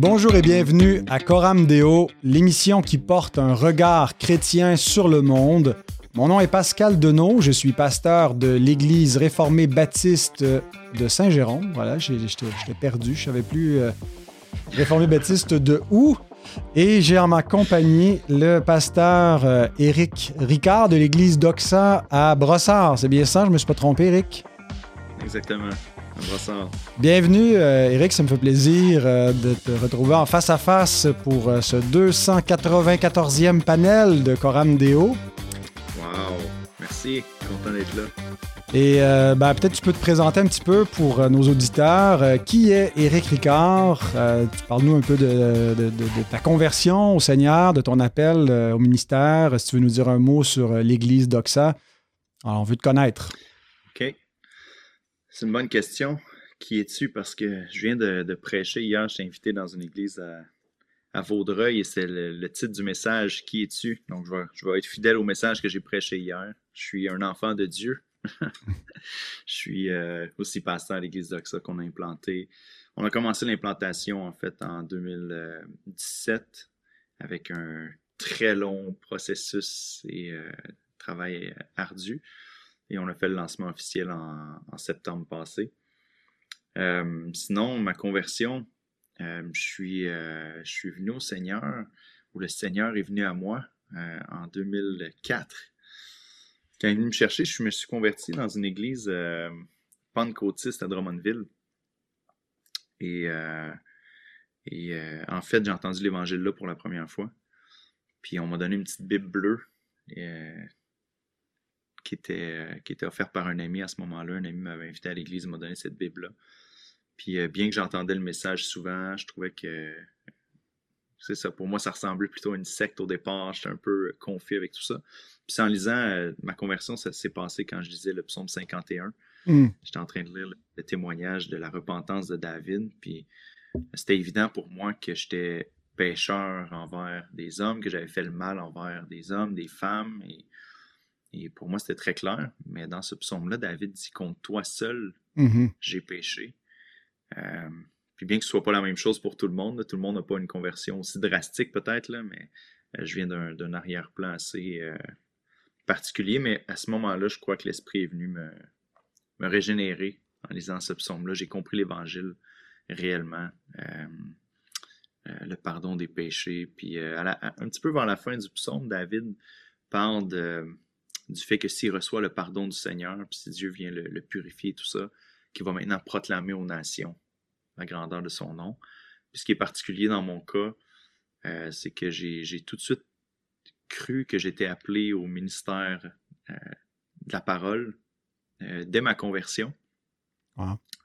Bonjour et bienvenue à Coram Deo, l'émission qui porte un regard chrétien sur le monde. Mon nom est Pascal Denot, je suis pasteur de l'Église réformée baptiste de Saint-Jérôme. Voilà, j'étais perdu, je savais plus euh, réformée baptiste de où. Et j'ai en ma compagnie le pasteur euh, Éric Ricard de l'Église d'Oxa à Brossard. C'est bien ça, je me suis pas trompé, Éric? Exactement. Bienvenue, euh, Eric. Ça me fait plaisir euh, de te retrouver en face à face pour euh, ce 294e panel de Coram Deo. Wow, merci. Content d'être là. Et ben, peut-être tu peux te présenter un petit peu pour nos auditeurs. qui est Éric Ricard? tu parles-nous un peu de, de, ta conversion au Seigneur, de ton appel au ministère. Si tu veux nous dire un mot sur l'Église d'Oxa? Alors, on veut te connaître. OK. C'est une bonne question. Qui es-tu? Parce que je viens de, prêcher hier, je suis invité dans une église à, Vaudreuil et c'est le, titre du message Qui es-tu? Donc je vais, être fidèle au message que j'ai prêché hier. Je suis un enfant de Dieu. je suis euh, aussi pasteur à l'église d'Oxa qu'on a implanté. On a commencé l'implantation en fait en 2017 avec un très long processus et euh, travail ardu et on a fait le lancement officiel en, septembre passé. Euh, sinon, ma conversion, euh, je, suis, euh, je suis venu au Seigneur, ou le Seigneur est venu à moi en 2004. Quand il est venu me chercher, je me suis converti dans une église pentecôtiste à Drummondville. Et, en fait, j'ai entendu l'évangile là pour la première fois. Puis on m'a donné une petite Bible bleue. Qui était, euh, qui était offert par un ami à ce moment-là. Un ami m'avait invité à l'église, il m'a donné cette Bible-là. Puis euh, bien que j'entendais le message souvent, je trouvais que c'est ça, pour moi, ça ressemblait plutôt à une secte au départ. J'étais un peu confus avec tout ça. Puis en lisant euh, ma conversion, ça s'est passé quand je lisais le psaume 51. Hmm. J'étais en train de lire le, témoignage de la repentance de David. Puis c'était évident pour moi que j'étais pécheur envers des hommes, que j'avais fait le mal envers des hommes, des femmes. Et et pour moi, c'était très clair. Mais dans ce psaume-là, David dit Contre toi seul, mm-hmm. j'ai péché. Euh, puis bien que ce soit pas la même chose pour tout le monde, tout le monde n'a pas une conversion aussi drastique peut-être, mais euh, je viens d'un arrière-plan assez euh, particulier. Mais à ce moment-là, je crois que l'Esprit est venu me, me régénérer en lisant ce psaume-là. J'ai compris l'Évangile réellement. le pardon des péchés. Puis un petit peu vers la fin du psaume, David parle de du fait que s'il reçoit le pardon du Seigneur, puis si Dieu vient le, purifier, tout ça, qu'il va maintenant proclamer aux nations la grandeur de son nom. Puis ce qui est particulier dans mon cas, euh, c'est que j'ai tout de suite cru que j'étais appelé au ministère euh, de la parole euh, dès ma conversion.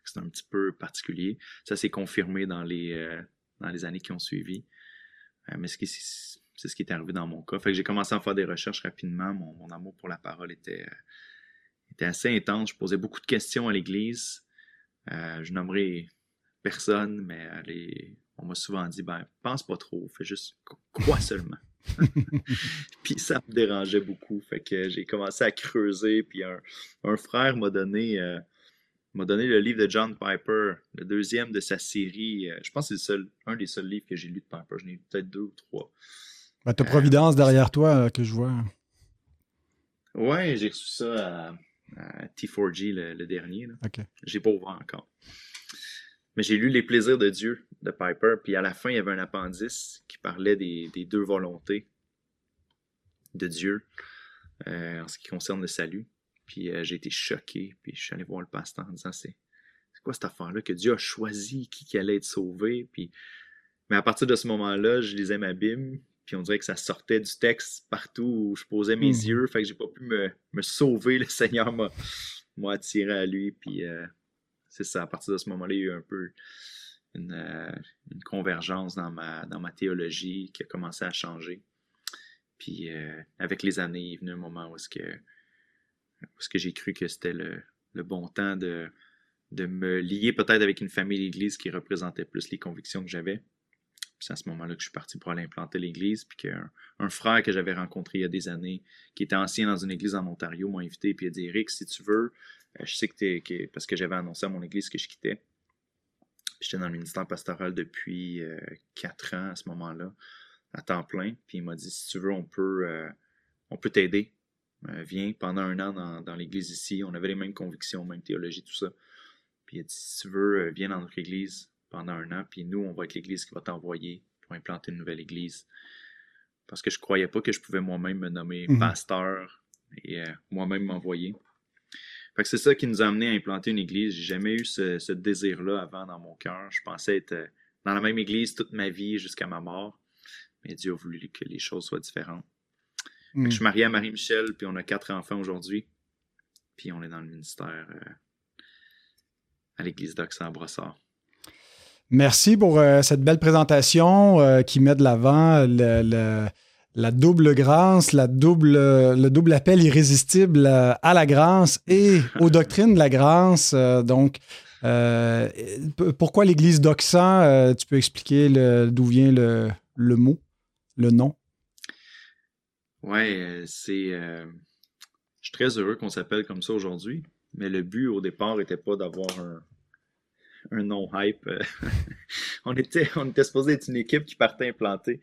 C'est un petit peu particulier. Ça s'est confirmé dans les, dans les années qui ont suivi. mais ce qui, c'est ce qui est arrivé dans mon cas. Fait que j'ai commencé à faire des recherches rapidement. Mon, amour pour la parole était, était assez intense. Je posais beaucoup de questions à l'église. Euh, je nommerai personne, mais on m'a souvent dit ben, pense pas trop, fais juste quoi seulement. puis ça me dérangeait beaucoup. Fait que j'ai commencé à creuser. Puis un, frère m'a donné. Euh, m'a donné le livre de John Piper, le deuxième de sa série. Euh, je pense que c'est le seul, un des seuls livres que j'ai lu de Piper. J'en ai peut-être deux ou trois. Bah, ta Providence derrière toi euh, que je vois. Ouais, j'ai reçu ça à, T4G, le, dernier. J'ai pas ouvert encore. Mais j'ai lu Les plaisirs de Dieu de Piper, puis à la fin, il y avait un appendice qui parlait des, deux volontés de Dieu euh, en ce qui concerne le salut. Puis euh, j'ai été choqué, puis je suis allé voir le pasteur en disant c'est quoi cette affaire-là que Dieu a choisi qui, qui allait être sauvé? Puis... Mais à partir de ce moment-là, je lisais ma Bible, puis on dirait que ça sortait du texte partout où je posais mes hmm. yeux. Fait que j'ai pas pu me, sauver. Le Seigneur m'a attiré à lui. Puis euh, c'est ça. À partir de ce moment-là, il y a eu un peu une, euh, convergence dans ma, dans ma théologie qui a commencé à changer. Puis euh, avec les années, il est venu un moment où est-ce que, que j'ai cru que c'était le, bon temps de, de me lier peut-être avec une famille d'église qui représentait plus les convictions que j'avais c'est à ce moment-là que je suis parti pour aller implanter l'église. Puis qu'un un frère que j'avais rencontré il y a des années, qui était ancien dans une église en Ontario, m'a invité puis il a dit Eric, si tu veux, euh, je sais que tu es. Parce que j'avais annoncé à mon église que je quittais. J'étais dans le ministère pastoral depuis quatre ans à ce moment-là, à temps plein. Puis il m'a dit si tu veux, on peut, on peut t'aider. viens pendant un an dans, dans l'église ici. On avait les mêmes convictions, même théologie, tout ça. Puis il a dit si tu veux, viens dans notre église pendant un an. Puis nous, on va être l'église qui va t'envoyer pour implanter une nouvelle église. Parce que je croyais pas que je pouvais moi-même me nommer mhm. pasteur et euh, moi-même m'envoyer. Fait que c'est ça qui nous a amené à implanter une église. J'ai jamais eu ce, désir-là avant dans mon cœur. Je pensais être euh, dans la même église toute ma vie jusqu'à ma mort. Mais Dieu a voulu que les choses soient différentes. Je suis mhm. marié à Marie-Michel, puis on a quatre enfants aujourd'hui. Puis on est dans le ministère euh, à l'église d'Oxford Brossard. Merci pour euh, cette belle présentation euh, qui met de l'avant la double grâce, la double, le double appel irrésistible à la grâce et aux doctrines de la grâce. Euh, donc, pourquoi l'Église d'Oxan? tu peux expliquer d'où vient le, le, mot, le nom? Oui, c'est. je suis très heureux qu'on s'appelle comme ça aujourd'hui, mais le but au départ n'était pas d'avoir un, un nom hype. Euh, on, était, on était supposé être une équipe qui partait implanter.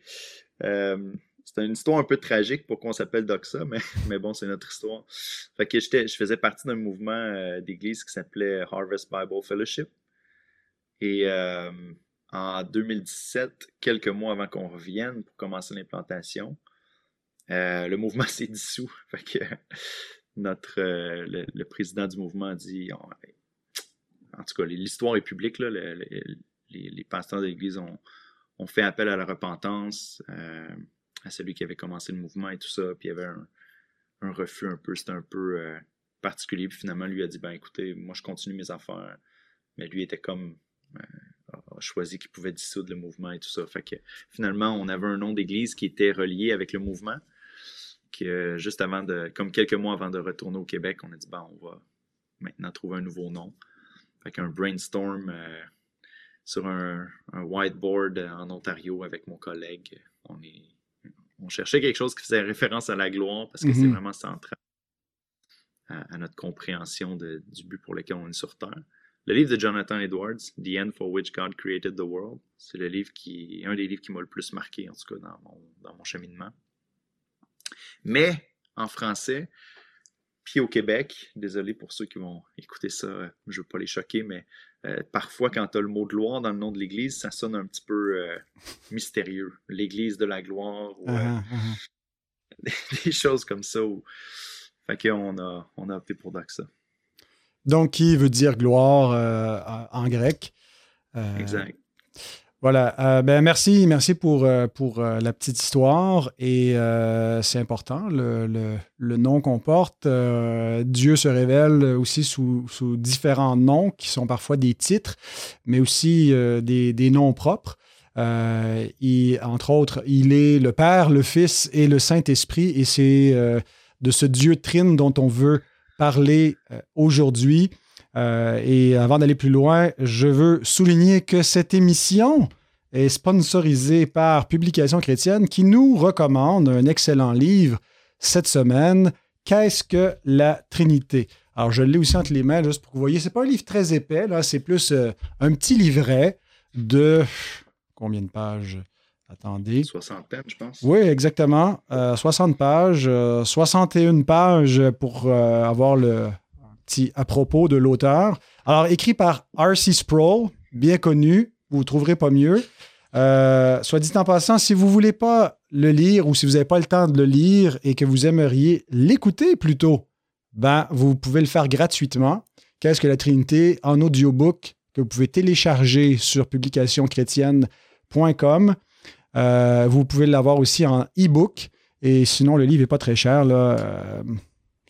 Euh, c'était une histoire un peu tragique pour qu'on s'appelle Doxa, mais, mais bon, c'est notre histoire. Fait je faisais partie d'un mouvement euh, d'église qui s'appelait Harvest Bible Fellowship. Et en 2017, quelques mois avant qu'on revienne pour commencer l'implantation, le mouvement s'est dissous. Fait notre, le, président du mouvement a dit en tout cas, l'histoire est publique, là, les, pasteurs de l'Église ont, fait appel à la repentance, euh, à celui qui avait commencé le mouvement et tout ça, puis il y avait un, refus un peu, c'était un peu euh, particulier, puis finalement, lui a dit, ben écoutez, moi je continue mes affaires, mais lui était comme, euh, a choisi qu'il pouvait dissoudre le mouvement et tout ça, fait que finalement, on avait un nom d'église qui était relié avec le mouvement, que juste avant de, comme quelques mois avant de retourner au Québec, on a dit, ben on va maintenant trouver un nouveau nom avec un brainstorm euh, sur un, whiteboard en Ontario avec mon collègue. On, est, on cherchait quelque chose qui faisait référence à la gloire parce que c'est mhm. vraiment central à, notre compréhension du but pour lequel on est sur Terre. Le livre de Jonathan Edwards, The End for Which God Created the World, c'est le livre qui, un des livres qui m'a le plus marqué, en tout cas dans mon, dans mon cheminement. Mais en français, puis au Québec, désolé pour ceux qui vont écouter ça, euh, je ne veux pas les choquer, mais euh, parfois quand tu as le mot gloire dans le nom de l'Église, ça sonne un petit peu euh, mystérieux. L'Église de la gloire, ou ah, ah. des, choses comme ça. Fait qu'on a, on a opté pour Doxa. Donc, qui veut dire gloire en grec. exact. Voilà. Euh, ben merci, merci pour, euh, euh, la petite histoire. Et c'est important, le, nom qu'on porte. Dieu se révèle aussi sous, sous, différents noms qui sont parfois des titres, mais aussi des, des, noms propres. Et, entre autres, il est le Père, le Fils et le Saint-Esprit. Et c'est de ce Dieu trine dont on veut parler aujourd'hui. Euh, et avant d'aller plus loin, je veux souligner que cette émission est sponsorisée par Publication chrétienne qui nous recommande un excellent livre cette semaine, Qu'est-ce que la Trinité? Alors, je l'ai aussi entre les mains, juste pour que vous voyez. C'est pas un livre très épais, là, c'est plus euh, un petit livret de combien de pages? Attendez. Soixantaine, je pense. Oui, exactement. 60 euh, pages, 61 pages pour avoir le, à propos de l'auteur. Alors, écrit par R.C. Sproul, bien connu, vous ne trouverez pas mieux. Euh, soit dit en passant, si vous ne voulez pas le lire ou si vous n'avez pas le temps de le lire et que vous aimeriez l'écouter plutôt, ben, vous pouvez le faire gratuitement. Qu'est-ce que la Trinité? En audiobook que vous pouvez télécharger sur publicationchrétienne.com. Euh, vous pouvez l'avoir aussi en e-book. Et sinon, le livre n'est pas très cher. Euh,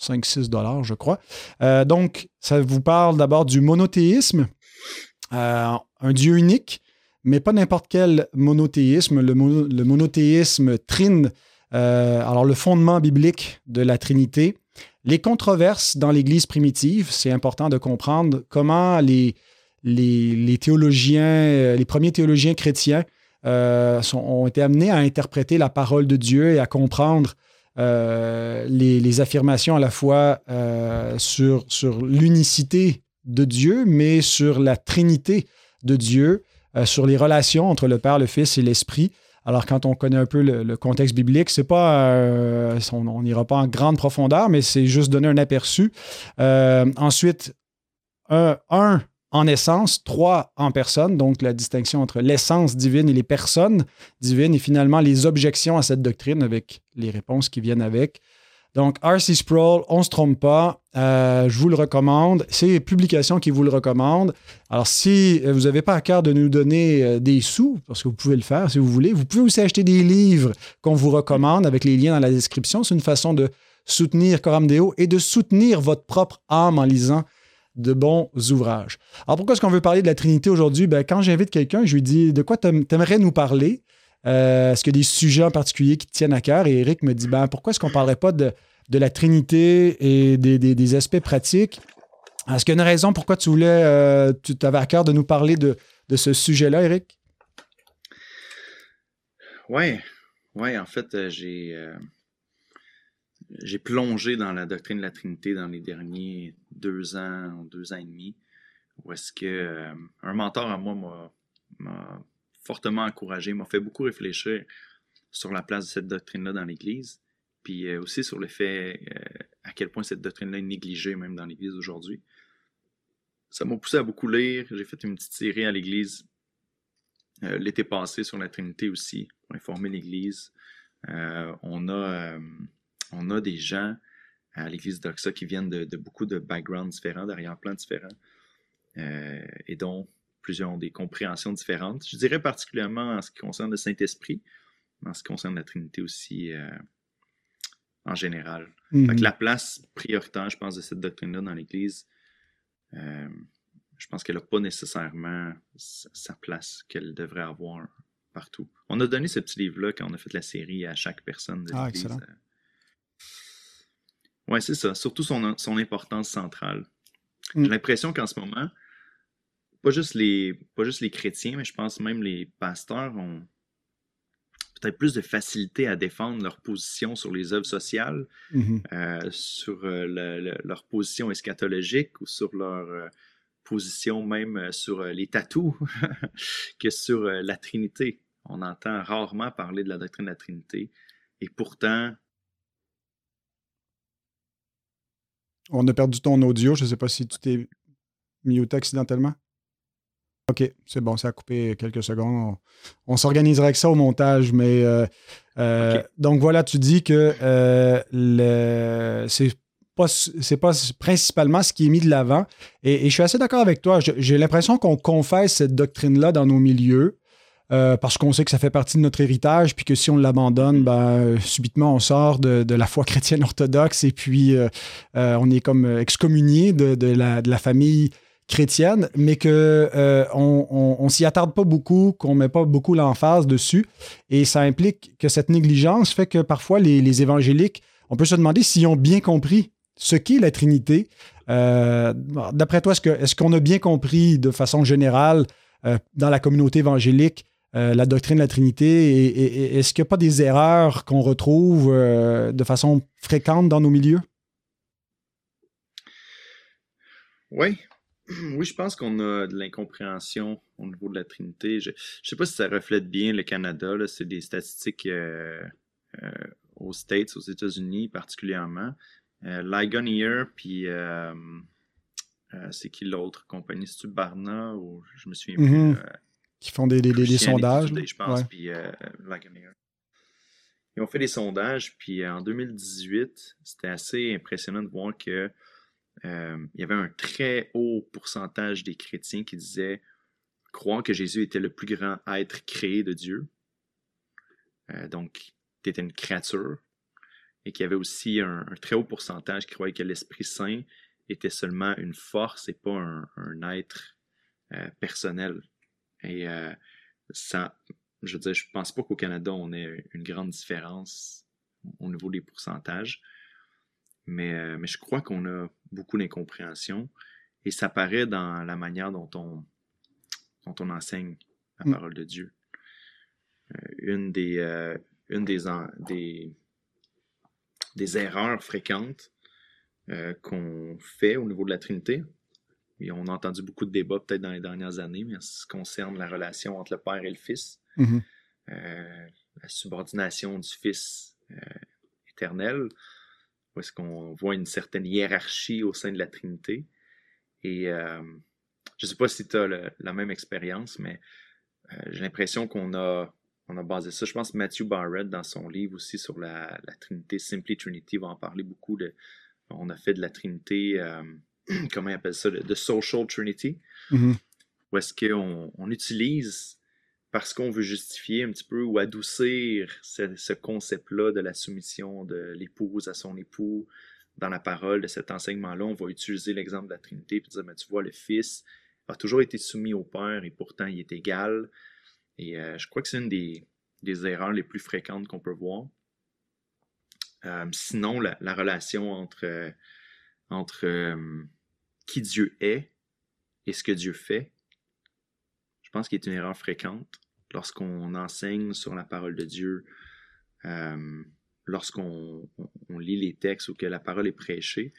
5-6 dollars, je crois. Euh, donc, ça vous parle d'abord du monothéisme, euh, un Dieu unique, mais pas n'importe quel monothéisme. Le, monothéisme trine, euh, alors le fondement biblique de la Trinité. Les controverses dans l'Église primitive, c'est important de comprendre comment les, les, théologiens, les premiers théologiens chrétiens ont été amenés à interpréter la parole de Dieu et à comprendre euh, les, affirmations à la fois euh, sur, sur l'unicité de Dieu, mais sur la trinité de Dieu, sur les relations entre le Père, le Fils et l'Esprit. Alors, quand on connaît un peu le, contexte biblique, c'est pas, on n'ira pas en grande profondeur, mais c'est juste donner un aperçu. ensuite, un en essence, trois en personne, donc la distinction entre l'essence divine et les personnes divines, et finalement les objections à cette doctrine avec les réponses qui viennent avec. Donc, R.C. Sproul, on ne se trompe pas, euh, je vous le recommande. C'est les publications qui vous le recommandent. Alors, si vous n'avez pas à cœur de nous donner euh, des sous, parce que vous pouvez le faire si vous voulez, vous pouvez aussi acheter des livres qu'on vous recommande avec les liens dans la description. C'est une façon de soutenir Coram Deo et de soutenir votre propre âme en lisant de bons ouvrages. Alors pourquoi est-ce qu'on veut parler de la Trinité aujourd'hui? Ben, quand j'invite quelqu'un, je lui dis de quoi tu aimerais nous parler? Euh, est-ce qu'il y a des sujets en particulier qui te tiennent à cœur? Et Eric me dit ben, pourquoi est-ce qu'on ne parlerait pas de, la Trinité et des, aspects pratiques? Est-ce qu'il y a une raison pourquoi tu voulais, euh, tu avais à cœur de nous parler de, ce sujet-là, Eric? Oui, ouais, en fait, euh, j'ai plongé dans la doctrine de la Trinité dans les derniers deux ans, deux ans et demi, où est-ce que euh, un mentor à moi m'a fortement encouragé, m'a fait beaucoup réfléchir sur la place de cette doctrine-là dans l'Église, puis euh, aussi sur le fait euh, à quel point cette doctrine-là est négligée même dans l'Église aujourd'hui. Ça m'a poussé à beaucoup lire. J'ai fait une petite série à l'Église l'été passé sur la Trinité aussi, pour informer l'Église. on a on a des gens à l'église d'Oxa qui viennent de, beaucoup de backgrounds différents, d'arrière-plans différents, euh, et dont plusieurs ont des compréhensions différentes. Je dirais particulièrement en ce qui concerne le Saint-Esprit, mais en ce qui concerne la Trinité aussi euh, en général. Mhm. la place prioritaire, je pense, de cette doctrine-là dans l'Église, euh, je pense qu'elle n'a pas nécessairement sa place qu'elle devrait avoir partout. On a donné ce petit livre-là quand on a fait la série à chaque personne de ah, l'Église. Oui, c'est ça. Surtout son, son importance centrale. J'ai mm. l'impression qu'en ce moment, pas juste, les, pas juste les chrétiens, mais je pense même les pasteurs ont peut-être plus de facilité à défendre leur position sur les œuvres sociales, mm-hmm. euh, sur euh, leur position eschatologique ou sur leur euh, position même sur les tatous que sur la Trinité. On entend rarement parler de la doctrine de la Trinité. Et pourtant, On a perdu ton audio. Je ne sais pas si tu t'es muté accidentellement. OK, c'est bon, ça a coupé quelques secondes. On, s'organiserait avec ça au montage, mais euh, euh, donc voilà, tu dis que euh, c'est pas, pas principalement ce qui est mis de l'avant. Et, et, je suis assez d'accord avec toi. J'ai l'impression qu'on confesse cette doctrine-là dans nos milieux. Euh, parce qu'on sait que ça fait partie de notre héritage, puis que si on l'abandonne, ben, subitement on sort de, la foi chrétienne orthodoxe et puis euh, euh, on est comme excommunié de, la, famille chrétienne, mais qu'on on, s'y attarde pas beaucoup, qu'on met pas beaucoup l'emphase dessus. Et ça implique que cette négligence fait que parfois les, évangéliques, on peut se demander s'ils ont bien compris ce qu'est la Trinité. D'après toi, est-ce qu'on a bien compris de façon générale dans la communauté évangélique euh, la doctrine de la Trinité? Et, est-ce qu'il n'y a pas des erreurs qu'on retrouve euh, de façon fréquente dans nos milieux? Oui. Oui, je pense qu'on a de l'incompréhension au niveau de la Trinité. Je ne sais pas si ça reflète bien le Canada. C'est des statistiques euh, aux States, aux États-Unis particulièrement. Ligonier, puis c'est qui l'autre compagnie? C'est-tu Barna ou je me souviens plus? Qui font des, sondages. je pense, puis euh, Ils ont fait des sondages, puis euh, en 2018, c'était assez impressionnant de voir que euh, il y avait un très haut pourcentage des chrétiens qui disaient croire que Jésus était le plus grand être créé de Dieu. donc, tu étais une créature. Et qu'il y avait aussi un, très haut pourcentage qui croyait que l'Esprit Saint était seulement une force et pas un, un être personnel. Et euh, ça, je veux dire, je pense pas qu'au Canada, on ait une grande différence au niveau des pourcentages. Mais, euh, mais je crois qu'on a beaucoup d'incompréhension. Et ça paraît dans la manière dont on, dont on enseigne la mm. parole de Dieu. Euh, une des, une des, des, des erreurs fréquentes qu'on fait au niveau de la Trinité, on a entendu beaucoup de débats peut-être dans les dernières années, mais en ce qui concerne la relation entre le père et le fils. Mhm. Euh, la subordination du Fils euh, éternel, où est-ce qu'on voit une certaine hiérarchie au sein de la Trinité. Et euh, je ne sais pas si tu as la même expérience, mais j'ai l'impression qu'on a, on a basé ça. Je pense que Matthew Barrett, dans son livre aussi sur la, Trinité, Simply Trinity, va en parler beaucoup. De, on a fait de la Trinité, comment il appelle ça, de, Social Trinity, mhm. où est-ce qu'on on utilise parce qu'on veut justifier un petit peu ou adoucir ce, concept-là de la soumission de l'épouse à son époux dans la parole de cet enseignement-là, on va utiliser l'exemple de la Trinité et dire, mais tu vois, le Fils a toujours été soumis au Père et pourtant il est égal. Et euh, je crois que c'est une des, erreurs les plus fréquentes qu'on peut voir. Euh, sinon, la, relation entre, entre euh, qui Dieu est et ce que Dieu fait, je pense qu'il est une erreur fréquente lorsqu'on enseigne sur la parole de Dieu, euh, lorsqu'on lit les textes ou que la parole est prêchée,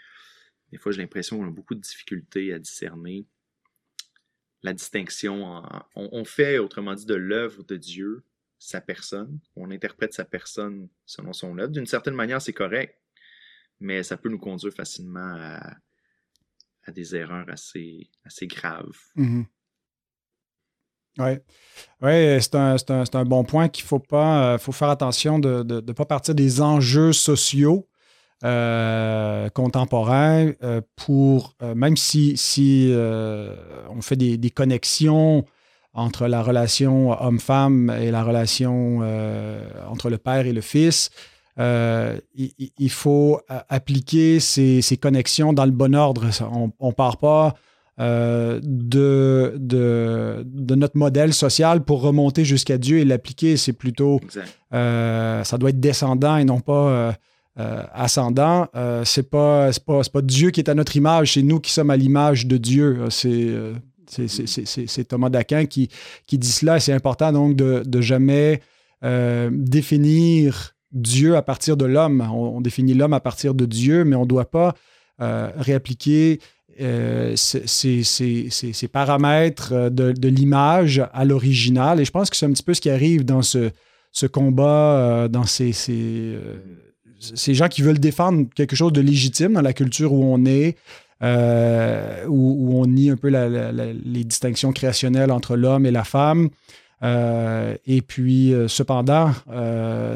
des fois j'ai l'impression qu'on a beaucoup de difficultés à discerner la distinction. on, fait, autrement dit, de l'œuvre de Dieu sa personne. On interprète sa personne selon son œuvre. D'une certaine manière, c'est correct, mais ça peut nous conduire facilement à, des erreurs assez, assez graves. Mm-hmm. Oui, c'est un, un, bon point qu'il faut pas, euh, faut faire attention de ne pas partir des enjeux sociaux euh, contemporains euh, pour, même si, si on fait des, des, connexions entre la relation homme-femme et la relation entre le père et le fils, il, il, faut appliquer ces, ces, connexions dans le bon ordre. On ne part pas euh, de, de, notre modèle social pour remonter jusqu'à Dieu et l'appliquer. C'est plutôt, euh, ça doit être descendant et non pas euh, ascendant. c'est pas, pas, pas, Dieu qui est à notre image, c'est nous qui sommes à l'image de Dieu. C'est, c'est, Thomas d'Aquin qui, qui dit cela. C'est important donc de, de jamais définir Dieu à partir de l'homme. On, définit l'homme à partir de Dieu, mais on ne doit pas réappliquer euh, ces, paramètres euh, de, l'image à l'original. Et je pense que c'est un petit peu ce qui arrive dans ce, combat, euh, dans ces, ces, gens qui veulent défendre quelque chose de légitime dans la culture où on est, où, on nie un peu les distinctions créationnelles entre l'homme et la femme. Et puis, cependant,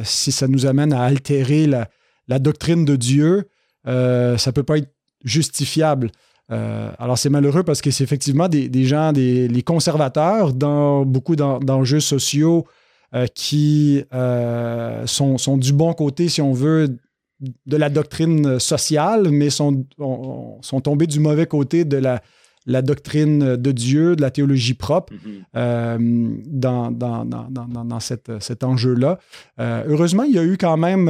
si ça nous amène à altérer la, doctrine de Dieu, ça ne peut pas être justifiable. Euh, alors, c'est malheureux parce que c'est effectivement des, gens, des, les conservateurs, dans beaucoup d'enjeux sociaux euh, qui euh, sont, du bon côté, si on veut, de la doctrine sociale, mais sont, sont tombés du mauvais côté de la, la doctrine de Dieu, de la théologie propre mm-hmm. dans, dans, dans, cet enjeu-là. heureusement, il y a eu quand même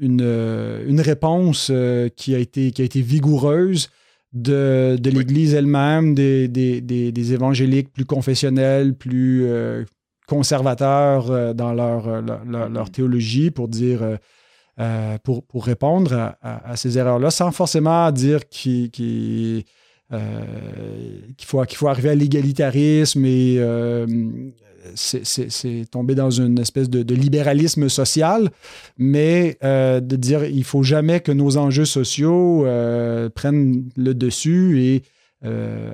une, euh, une réponse euh, qui, a été, qui a été vigoureuse de, de l'Église elle-même, des, des, des, évangéliques plus confessionnels, plus euh, conservateurs dans leur, leur, mm-hmm. théologie pour dire, pour, pour répondre à, ces erreurs-là, sans forcément dire qu'il qu'il faut, faut arriver à l'égalitarisme et c'est tomber dans une espèce de, libéralisme social, mais euh, de dire il faut jamais que nos enjeux sociaux euh, prennent le dessus et euh,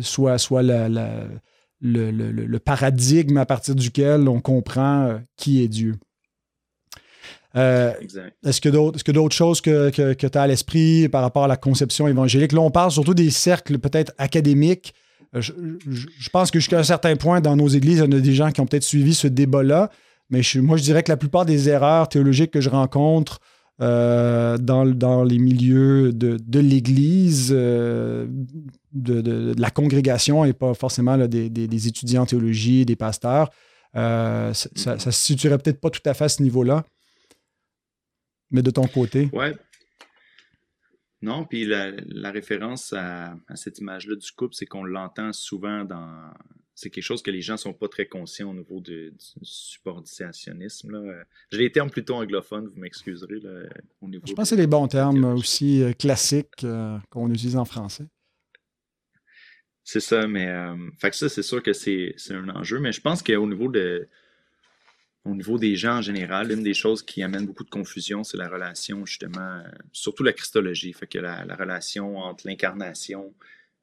soit, soit le, paradigme à partir duquel on comprend qui est Dieu. Est-ce que d'autres choses que, que, que tu as à l'esprit par rapport à la conception évangélique? Là, on parle surtout des cercles peut-être académiques euh, je, pense que jusqu'à un certain point, dans nos églises, il y a des gens qui ont peut-être suivi ce débat-là, mais moi, je dirais que la plupart des erreurs théologiques que je rencontre euh, dans, les milieux de, l'Église, euh, de, la congrégation et pas forcément des, étudiants en théologie, des pasteurs, ça ne se situerait peut-être pas tout à fait à ce niveau-là. Mais de ton côté? Ouais, non, puis la, référence à, cette image-là du couple, c'est qu'on l'entend souvent dans. C'est quelque chose que les gens ne sont pas très conscients au niveau du subordinationnisme. Là. J'ai les termes plutôt anglophones, vous m'excuserez. Je pense que c'est les bons termes aussi euh, classiques euh, qu'on utilise en français. C'est ça, mais fait que ça, c'est sûr que c'est un enjeu, mais je pense qu'au niveau de au niveau des gens en général, une des choses qui amène beaucoup de confusion, c'est la relation, justement, surtout la christologie, fait que la, relation entre l'incarnation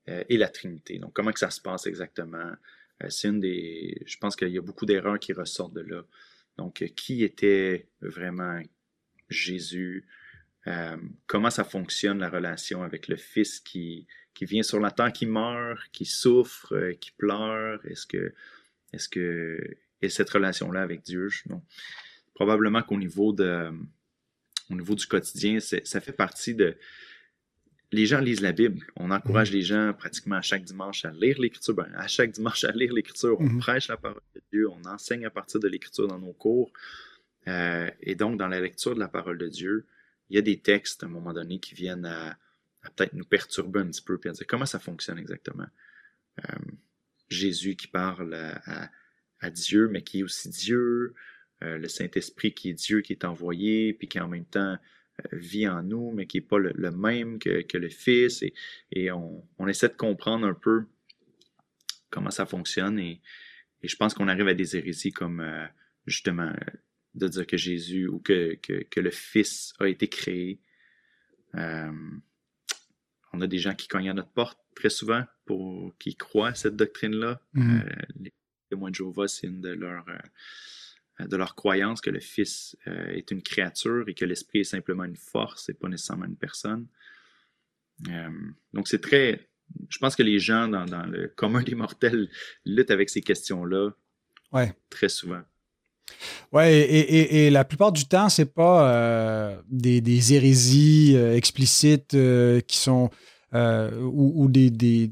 et la Trinité. Donc, comment que ça se passe exactement? c'est une des. Je pense qu'il y a beaucoup d'erreurs qui ressortent de là. Donc, qui était vraiment Jésus? Euh, comment ça fonctionne la relation avec le Fils qui, qui vient sur la terre, qui meurt, qui souffre, euh, qui pleure? Est-ce que, est-ce que, et cette relation-là avec Dieu? probablement qu'au niveau de, au niveau du quotidien, ça fait partie de, les gens lisent la Bible. On encourage mhm. les gens pratiquement à chaque dimanche à lire l'Écriture. Ben, à chaque dimanche à lire l'Écriture, on mhm. prêche la parole de Dieu, on enseigne à partir de l'Écriture dans nos cours. Euh, et donc, dans la lecture de la parole de Dieu, il y a des textes à un moment donné qui viennent à, peut-être nous perturber un petit peu, puis à dire comment ça fonctionne exactement? Euh, Jésus qui parle à, Dieu, mais qui est aussi Dieu, euh, le Saint-Esprit qui est Dieu, qui est envoyé, puis qui en même temps euh, vit en nous, mais qui n'est pas le, même que, le Fils. Et, et on, essaie de comprendre un peu comment ça fonctionne. Et, je pense qu'on arrive à des hérésies comme justement de dire que Jésus ou que, que, le Fils a été créé. Euh, on a des gens qui cognent à notre porte très souvent pour qui croient à cette doctrine-là. Mm-hmm. Euh, les témoins de Jéhovah, c'est une de leurs euh, de leur croyances que le Fils est une créature et que l'Esprit est simplement une force et pas nécessairement une personne. donc c'est très. Je pense que les gens dans, dans, le commun des mortels luttent avec ces questions-là ouais. très souvent. Ouais, et, la plupart du temps, c'est pas euh, des, hérésies euh, explicites euh, qui sont ou, des, des,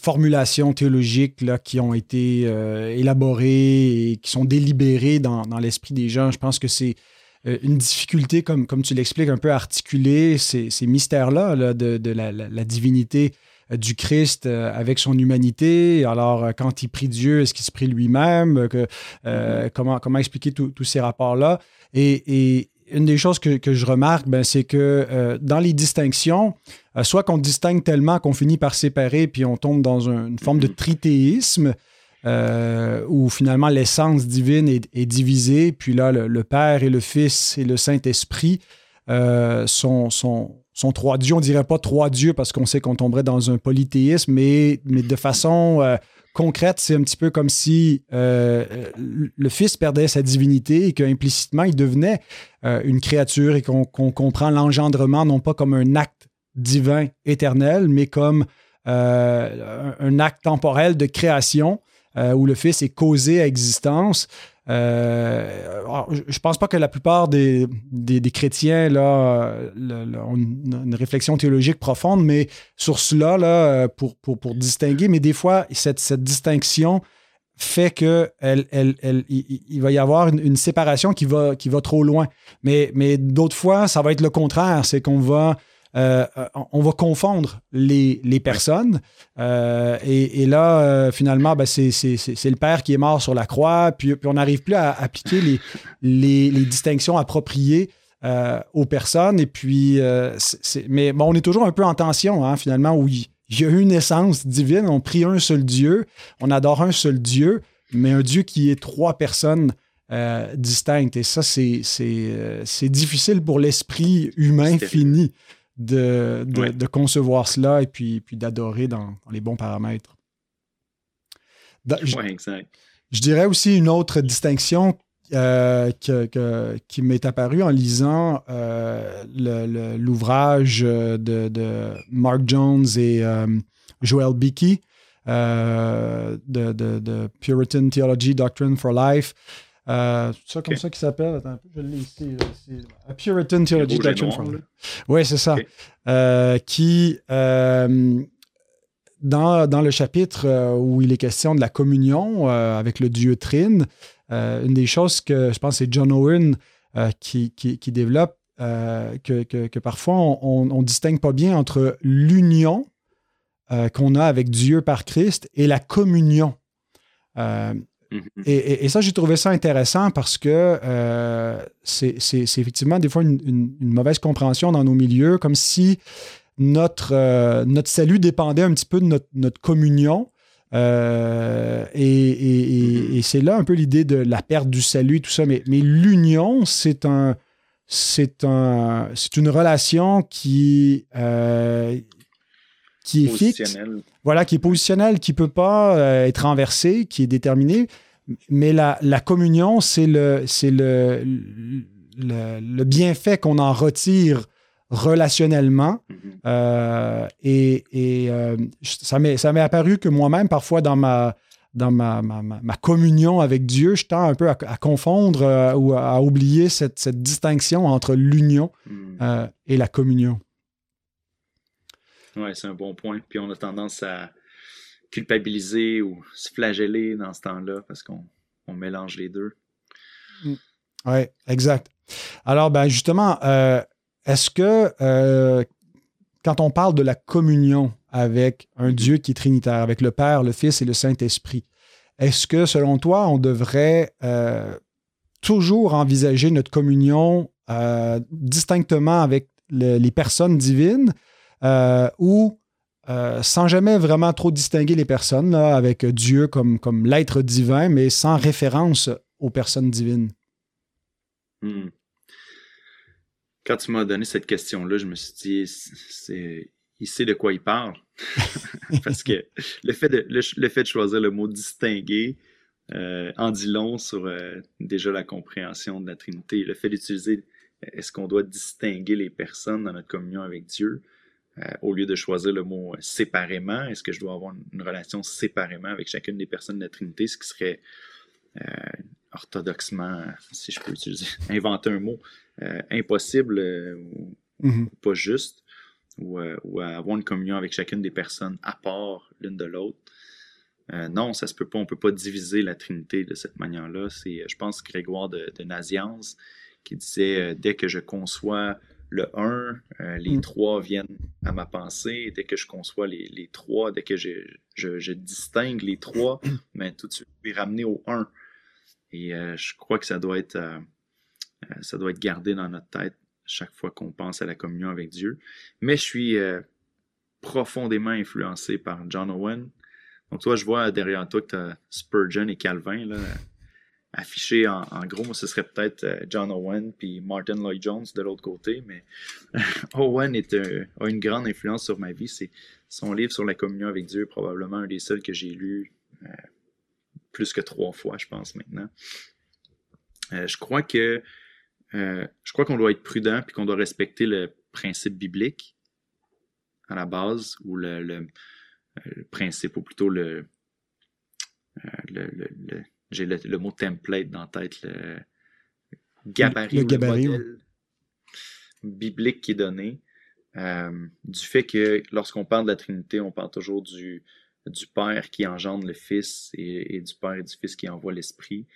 formulations théologiques là, qui ont été élaborées et qui sont délibérées dans, l'esprit des gens. Je pense que c'est une difficulté, comme, comme tu l'expliques, un peu à articuler ces, mystères-là de, la, divinité du Christ euh, avec son humanité. Alors, euh, quand il prie Dieu, est-ce qu'il se prie lui-même? Euh, mm-hmm. comment, comment expliquer tous ces rapports-là? Et, une des choses que, je remarque, ben, c'est que dans les distinctions, soit qu'on distingue tellement qu'on finit par séparer, puis on tombe dans une forme de mm-hmm. tritéisme, où finalement l'essence divine est, divisée, puis là, le, Père et le Fils et le Saint-Esprit sont, sont, sont trois dieux. On dirait pas trois dieux parce qu'on sait qu'on tomberait dans un polythéisme, mais, mais de façon euh, concrète, c'est un petit peu comme si euh, le Fils perdait sa divinité et qu'implicitement, il devenait euh, une créature et qu'on comprend l'engendrement non pas comme un acte divin éternel, mais comme un acte temporel de création où le Fils est causé à existence. Euh, je ne pense pas que la plupart des, chrétiens là, ont une, réflexion théologique profonde, mais sur cela, là, pour, pour, distinguer, mais des fois, cette, cette distinction fait que elle, il, va y avoir une, séparation qui va, qui va trop loin. Mais, mais d'autres fois, ça va être le contraire, c'est qu'on va euh, on va confondre les, personnes. Euh, et, là, euh, finalement, ben, c'est le Père qui est mort sur la croix, puis, on n'arrive plus à appliquer les, distinctions appropriées aux personnes. Et puis, mais bon, on est toujours un peu en tension, hein, finalement, où il, y a une essence divine, on prie un seul Dieu, on adore un seul Dieu, mais un Dieu qui est trois personnes. distinctes. Et ça, c'est difficile pour l'esprit humain fini de, de, concevoir cela et puis, puis d'adorer dans, les bons paramètres. je, exact. je dirais aussi une autre distinction euh, qui m'est apparue en lisant euh, l'ouvrage de, de, Mark Jones et euh, Joel Beakey de, Puritan Theology Doctrine for Life. Euh, c'est ça comme ça qu'il s'appelle. Attends un peu, je l'ai ici. A Puritan Theology Oui, c'est ça. Euh, qui, euh, dans, dans, le chapitre où il est question de la communion avec le Dieu Trine, une des choses que je pense c'est John Owen qui, qui, développe, que, que, parfois on ne distingue pas bien entre l'union qu'on a avec Dieu par Christ et la communion. Mhm. Et, ça, j'ai trouvé ça intéressant parce que euh, c'est effectivement des fois une, mauvaise compréhension dans nos milieux, comme si notre, notre salut dépendait un petit peu de notre, communion. et, c'est là un peu l'idée de la perte du salut, tout ça. Mais, mais l'union, c'est un, c'est un, c'est une relation qui, qui est fixe, voilà, qui est positionnelle, qui peut pas être renversée, qui est déterminée. Mais la, communion, c'est le, c'est le, le, bienfait qu'on en retire relationnellement. Mm-hmm. Euh, et, euh, ça, m'est, ça m'est apparu que moi-même, parfois, dans ma, dans ma, ma, communion avec Dieu, je tends un peu à, confondre euh, ou à, oublier cette, cette, distinction entre l'union mm. et la communion. Oui, c'est un bon point. Puis on a tendance à culpabiliser ou se flageller dans ce temps-là parce qu'on mélange les deux. Mm. Oui, exact. Alors, ben justement, euh, est-ce que euh, quand on parle de la communion avec un. Dieu qui est trinitaire, avec le Père, le Fils et le Saint-Esprit, est-ce que selon toi, on devrait euh, toujours envisager notre communion distinctement avec les personnes divines ou euh, sans jamais vraiment trop distinguer les personnes, avec Dieu comme, comme l'être divin, mais sans référence aux personnes divines. Hmm. Quand tu m'as donné cette question-là, je me suis dit, c'est, il sait de quoi il parle. Parce que le fait, de, le, fait de choisir le mot distinguer euh, en dit long sur euh, déjà la compréhension de la Trinité. Le fait d'utiliser, est-ce qu'on doit distinguer les personnes dans notre communion avec Dieu? Euh, au lieu de choisir le mot séparément, est-ce que je dois avoir une, relation séparément avec chacune des personnes de la Trinité, ce qui serait euh, orthodoxement, si je peux utiliser, inventer un mot, euh, impossible ou, mm-hmm. pas juste, ou, avoir une communion avec chacune des personnes à part l'une de l'autre? non, ça se peut pas. On peut pas diviser la Trinité de cette manière-là. C'est, je pense, Grégoire de, de Nazianze qui disait dès que je conçois le 1, euh, les mm. trois viennent à ma pensée. Dès que je conçois les, les trois, dès que je, je, distingue les trois, mais ben, tout de suite, je vais ramener au 1. Et euh, je crois que ça doit être euh, ça doit être gardé dans notre tête chaque fois qu'on pense à la communion avec Dieu. Mais je suis profondément influencé par John Owen. Donc toi, je vois derrière toi que tu as Spurgeon et Calvin. Là, affiché en, gros, ce serait peut-être euh, John Owen puis Martin Lloyd Jones de l'autre côté, mais Owen est, a une grande influence sur ma vie. C'est son livre sur la communion avec Dieu, probablement un des seuls que j'ai lu euh, plus que trois fois, je pense maintenant. Euh, je crois que je crois qu'on doit être prudent puis qu'on doit respecter le principe biblique à la base ou le, principe ou plutôt le j'ai le, mot template dans la tête, le gabarit, le, gabarit, modèle biblique qui est donné. Euh, du fait que lorsqu'on parle de la Trinité, on parle toujours du, du Père qui engendre le Fils et, du Père et du Fils qui envoie l'Esprit.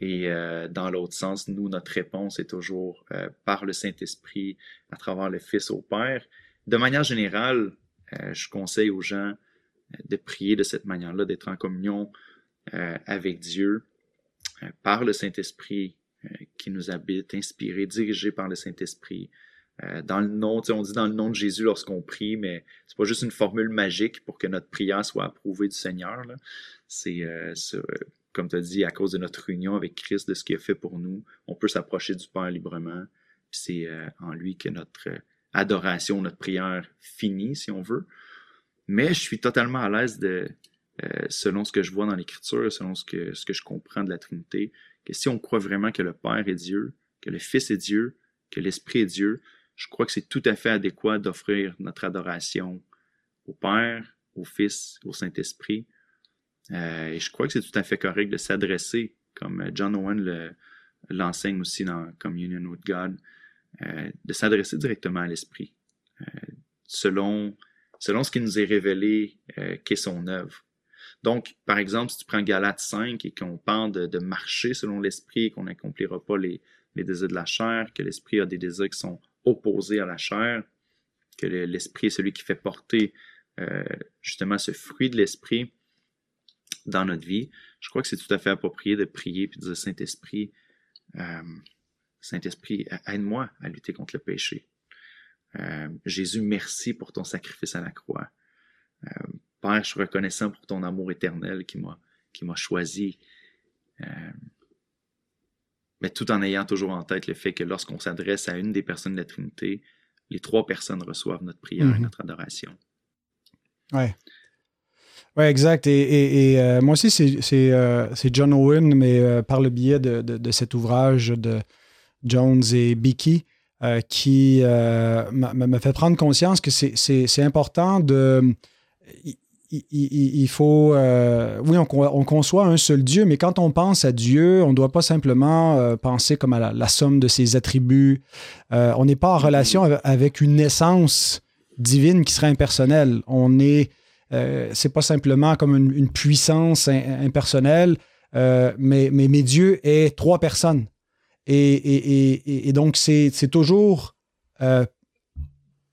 Et euh, dans l'autre sens, nous, notre réponse est toujours euh, par le Saint-Esprit, à travers le Fils au Père. De manière générale, je conseille aux gens de prier de cette manière-là, d'être en communion avec Dieu euh, par le Saint-Esprit euh, qui nous habite, inspiré, dirigé par le Saint-Esprit. dans le nom, on dit dans le nom de Jésus lorsqu'on prie, mais c'est pas juste une formule magique pour que notre prière soit approuvée du Seigneur. C'est, comme tu as dit, à cause de notre union avec Christ, de ce qu'il a fait pour nous, on peut s'approcher du Père librement. C'est en lui que notre adoration, notre prière finit, si on veut. Mais je suis totalement à l'aise de, euh, selon ce que je vois dans l'Écriture, selon ce que, ce que je comprends de la Trinité, que si on croit vraiment que le Père est Dieu, que le Fils est Dieu, que l'Esprit est Dieu, je crois que c'est tout à fait adéquat d'offrir notre adoration au Père, au Fils, au Saint-Esprit. Euh, et je crois que c'est tout à fait correct de s'adresser, comme John Owen l'enseigne aussi dans Communion with God, euh, de s'adresser directement à l'Esprit, selon, selon ce qui nous est révélé qu'est son œuvre. Donc, par exemple, si tu prends Galates 5 et qu'on parle de, marcher selon l'esprit, qu'on n'accomplira pas les, désirs de la chair, que l'esprit a des désirs qui sont opposés à la chair, que l'esprit est celui qui fait porter euh, justement ce fruit de l'esprit dans notre vie, je crois que c'est tout à fait approprié de prier et de dire Saint-Esprit, euh, Saint-Esprit, aide-moi à lutter contre le péché. Euh, Jésus, merci pour ton sacrifice à la croix. Père, je suis reconnaissant pour ton amour éternel qui m'a qui m'a choisi. Euh, mais tout en ayant toujours en tête le fait que lorsqu'on s'adresse à une des personnes de la Trinité, les trois personnes reçoivent notre prière et mhm. notre adoration. Ouais. Oui, exact. Et, euh, moi aussi, euh, c'est John Owen, mais euh, par le biais de, cet ouvrage de Jones et Bicky, qui m'a fait prendre conscience que c'est important de. Il, faut. oui, on, conçoit un seul Dieu, mais quand on pense à Dieu, on ne doit pas simplement penser comme à la, somme de ses attributs. on n'est pas en relation avec une essence divine qui serait impersonnelle. On est euh, c'est pas simplement comme une, puissance impersonnelle, euh, mais, mais, Dieu est trois personnes. Et, donc, c'est toujours euh,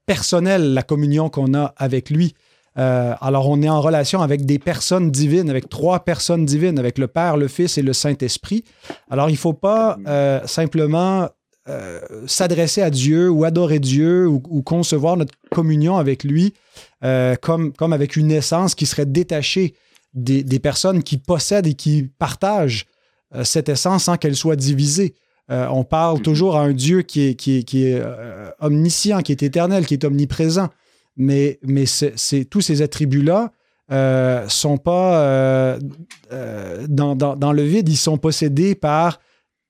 personnel la communion qu'on a avec lui. Alors, on est en relation avec des personnes divines, avec trois personnes divines, avec le Père, le Fils et le Saint-Esprit. Alors, il ne faut pas simplement s'adresser à Dieu ou adorer Dieu ou, concevoir notre communion avec lui euh, comme, comme avec une essence qui serait détachée des, personnes qui possèdent et qui partagent euh, cette essence sans qu'elle soit divisée. Euh, on parle mm-hmm. toujours à un Dieu qui est, qui est, omniscient, qui est éternel, qui est omniprésent. Mais, mais c'est, tous ces attributs-là ne sont pas dans, dans, le vide, ils sont possédés par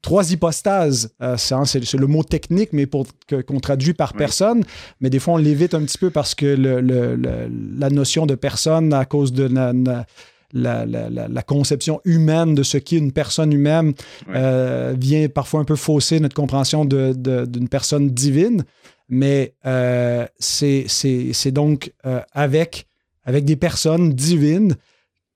trois hypostases. Euh, c'est le mot technique, mais pour qu'on traduit par personne. Mais des fois, on l'évite un petit peu parce que la notion de personne, à cause de la, conception humaine de ce qu'est une personne humaine, euh, vient parfois un peu fausser notre compréhension d'une personne divine. Mais euh, c'est donc avec, avec des personnes divines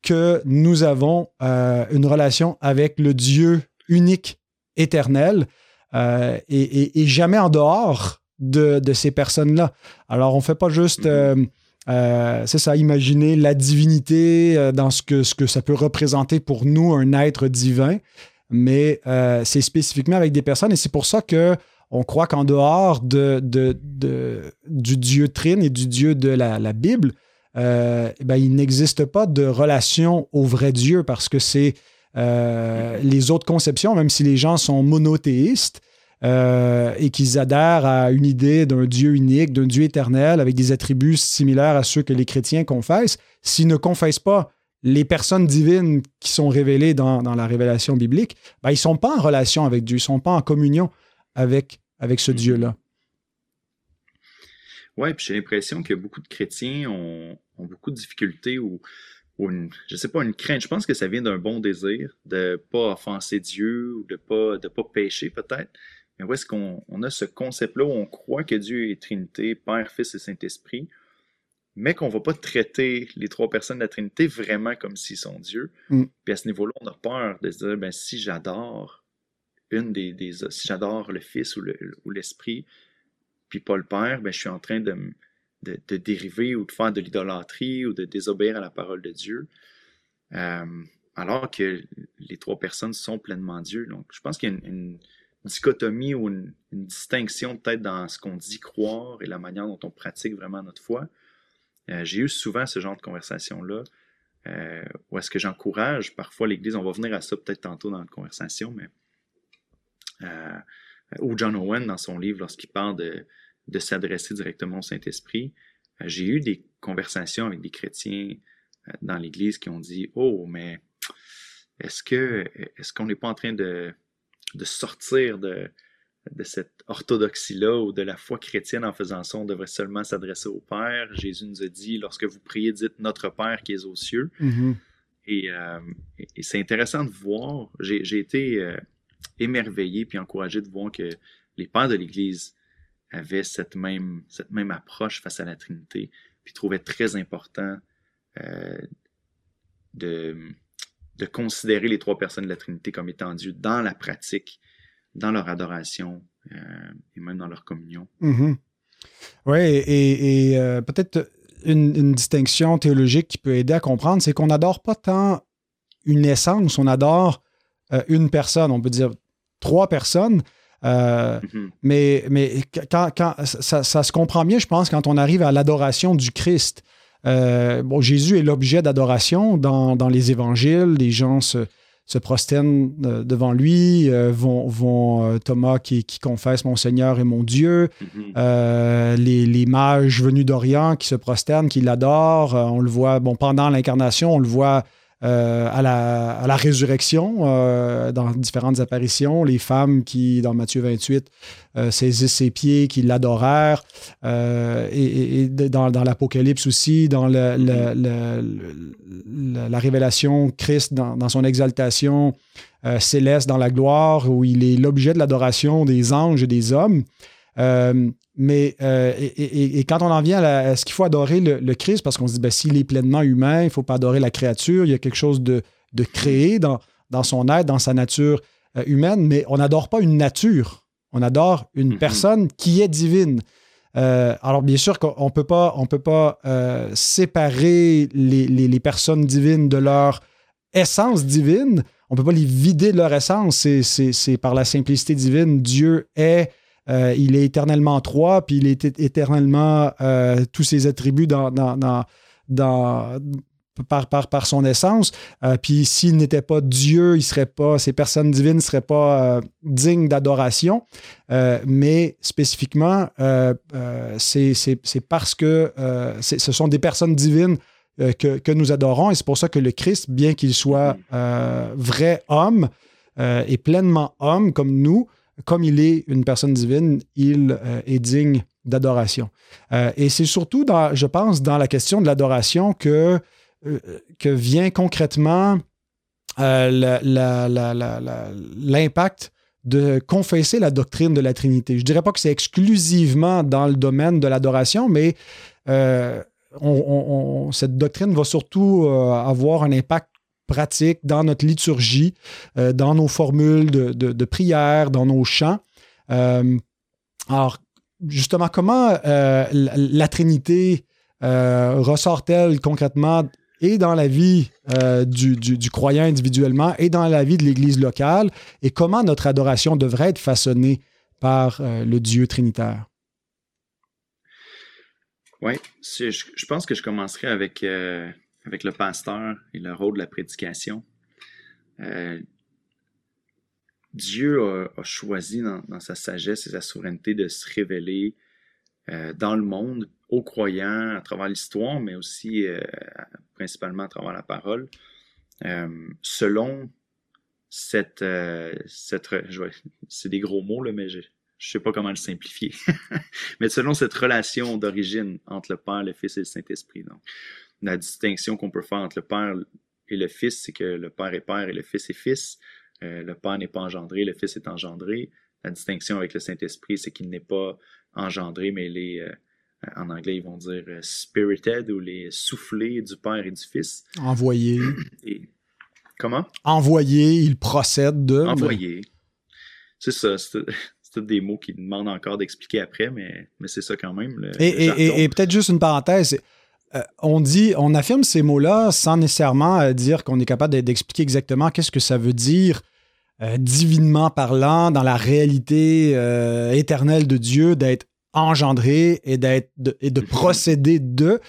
que nous avons une relation avec le Dieu unique éternel euh, et, jamais en dehors de, ces personnes-là. Alors, on ne fait pas juste, mm-hmm. euh, euh, c'est ça, imaginer la divinité dans ce que, ce que ça peut représenter pour nous, un être divin, mais c'est spécifiquement avec des personnes et c'est pour ça que on croit qu'en dehors de, de, du Dieu Trine et du Dieu de la, Bible, ben, il n'existe pas de relation au vrai Dieu parce que c'est euh, les autres conceptions, même si les gens sont monothéistes euh, et qu'ils adhèrent à une idée d'un Dieu unique, d'un Dieu éternel avec des attributs similaires à ceux que les chrétiens confessent, s'ils ne confessent pas les personnes divines qui sont révélées dans, la révélation biblique, ben, ils ne sont pas en relation avec Dieu, ils ne sont pas en communion avec, avec ce mm-hmm. Dieu-là. Oui, puis j'ai l'impression que beaucoup de chrétiens ont, ont beaucoup de difficultés ou ou une, je sais pas, une crainte. Je pense que ça vient d'un bon désir de pas offenser Dieu ou de pas, de pas pécher peut-être. Mais où est-ce qu'on on a ce concept-là où on croit que Dieu est Trinité, Père, Fils et Saint-Esprit, mais qu'on va pas traiter les trois personnes de la Trinité vraiment comme s'ils sont Dieu. Mm. Puis à ce niveau-là, on a peur de se dire, ben, si j'adore une des, des si j'adore le Fils ou, le, ou l'Esprit, puis pas le Père, ben, je suis en train de de, dériver ou de faire de l'idolâtrie ou de désobéir à la parole de Dieu. Euh, alors que les trois personnes sont pleinement Dieu. Donc, je pense qu'il y a une, dichotomie ou une, distinction peut-être dans ce qu'on dit croire et la manière dont on pratique vraiment notre foi. Euh, j'ai eu souvent ce genre de conversation-là, euh, où est-ce que j'encourage parfois l'Église, on va venir à ça peut-être tantôt dans la conversation, mais ou John Owen dans son livre, lorsqu'il parle de, de s'adresser directement au Saint-Esprit. Euh, j'ai eu des conversations avec des chrétiens euh, dans l'Église qui ont dit Oh, mais est-ce que est-ce qu'on n'est pas en train de, de sortir de, de cette orthodoxie-là ou de la foi chrétienne en faisant ça, on devrait seulement s'adresser au Père. Jésus nous a dit, lorsque vous priez, dites Notre Père qui est aux cieux. Mm-hmm. Euh, et, c'est intéressant de voir, j'ai été émerveillé puis encouragé de voir que les pères de l'Église avait cette même, cette même approche face à la Trinité, puis trouvait très important euh, de, de considérer les trois personnes de la Trinité comme étant Dieu dans la pratique, dans leur adoration euh, et même dans leur communion. Mm-hmm. Oui, et, euh, peut-être une, distinction théologique qui peut aider à comprendre, c'est qu'on n'adore pas tant une essence, on adore une personne, on peut dire trois personnes, Mm-hmm. Mais, mais quand, ça, se comprend bien, je pense, quand on arrive à l'adoration du Christ. bon, Jésus est l'objet d'adoration dans, dans, les évangiles. Les gens se, se prosternent euh, devant lui, euh, vont, vont euh, Thomas qui, qui, confesse Mon Seigneur et mon Dieu, les, les, mages venus d'Orient qui se prosternent, qui l'adorent. on le voit, bon, pendant l'incarnation, on le voit euh, à, la, résurrection, euh, dans différentes apparitions, les femmes qui, dans Matthieu 28, euh, saisissent ses pieds, qui l'adorèrent, et, dans, l'Apocalypse aussi, dans la révélation, Christ dans, dans son exaltation céleste dans la gloire, où il est l'objet de l'adoration des anges et des hommes. Mais euh, et, quand on en vient à, ce qu'il faut adorer le, Christ, parce qu'on se dit, ben, s'il est pleinement humain, il ne faut pas adorer la créature, il y a quelque chose de, de créé dans, dans son être, dans sa nature euh, humaine, mais on n'adore pas une nature, on adore une mm-hmm. personne qui est divine. Euh, alors, bien sûr qu'on ne peut pas, on peut pas séparer les, les, les, personnes divines de leur essence divine. On ne peut pas les vider de leur essence. C'est par la simplicité divine. Dieu est euh, il est éternellement trois, puis il est éternellement euh, tous ses attributs dans, par, par, son essence. Euh, puis s'il n'était pas Dieu, il serait pas, ces personnes divines ne seraient pas dignes d'adoration. mais spécifiquement, c'est parce que ce sont des personnes divines que, que, nous adorons. Et c'est pour ça que le Christ, bien qu'il soit vrai homme et pleinement homme comme nous, comme il est une personne divine, il euh, est digne d'adoration. Euh, et c'est surtout, dans, je pense, dans la question de l'adoration que, euh, que vient concrètement l'impact de confesser la doctrine de la Trinité. Je ne dirais pas que c'est exclusivement dans le domaine de l'adoration, mais cette doctrine va surtout avoir un impact pratique dans notre liturgie, euh, dans nos formules de, prière, dans nos chants. Euh, alors, justement, comment euh, la, Trinité ressort-elle concrètement et dans la vie du, croyant individuellement et dans la vie de l'Église locale, et comment notre adoration devrait être façonnée par le Dieu trinitaire? Oui, je, pense que je commencerai avec avec le pasteur et le rôle de la prédication. Euh, Dieu a, choisi dans, sa sagesse et sa souveraineté de se révéler euh, dans le monde aux croyants à travers l'histoire, mais aussi euh, principalement à travers la parole, selon cette, c'est des gros mots là, mais je, ne sais pas comment le simplifier, mais selon cette relation d'origine entre le Père, le Fils et le Saint-Esprit. Donc, la distinction qu'on peut faire entre le Père et le Fils, c'est que le Père est Père et le Fils est Fils. Euh, le Père n'est pas engendré, le Fils est engendré. La distinction avec le Saint-Esprit, c'est qu'il n'est pas engendré, mais il est, euh, en anglais, ils vont dire euh, spirited ou les soufflés du Père et du Fils. Envoyé. Comment? Envoyé, il procède de. Envoyé. C'est ça. C'est des mots qui demandent encore d'expliquer après, mais, mais c'est ça quand même. et peut-être juste une parenthèse euh, on dit, on affirme ces mots-là sans nécessairement euh, dire qu'on est capable d'expliquer exactement qu'est-ce que ça veut dire euh, divinement parlant dans la réalité éternelle de Dieu d'être engendré et de procéder de.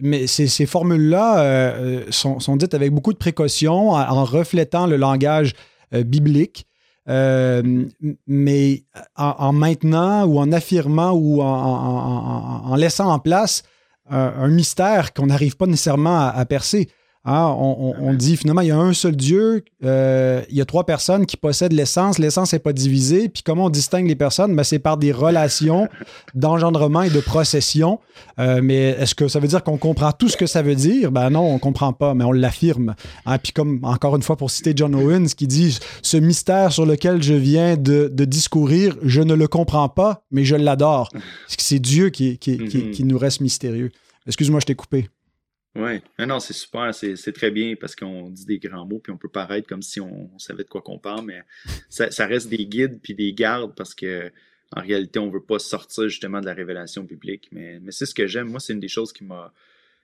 mais ces, formules-là sont, dites avec beaucoup de précaution, en reflétant le langage biblique. Euh, mais en, maintenant ou en affirmant ou en, laissant en place un, mystère qu'on n'arrive pas nécessairement à percer. Hein, on, dit finalement, il y a un seul Dieu, euh, il y a trois personnes qui possèdent l'essence, l'essence n'est pas divisée. Puis comment on distingue les personnes? Ben, c'est par des relations d'engendrement et de procession. Euh, mais est-ce que ça veut dire qu'on comprend tout ce que ça veut dire? Ben non, on ne comprend pas, mais on l'affirme. Hein, puis comme, encore une fois, pour citer John Owens, qui dit, ce mystère sur lequel je viens de, discourir, je ne le comprends pas, mais je l'adore. C'est Dieu qui, qui, qui, qui nous reste mystérieux. Excuse-moi, je t'ai coupé. Oui, non, c'est super, c'est très bien parce qu'on dit des grands mots, puis on peut paraître comme si on, savait de quoi qu'on parle, mais ça, reste des guides puis des gardes parce que en réalité, on veut pas sortir justement de la révélation publique. Mais, mais c'est ce que j'aime. Moi, c'est une des choses qui m'a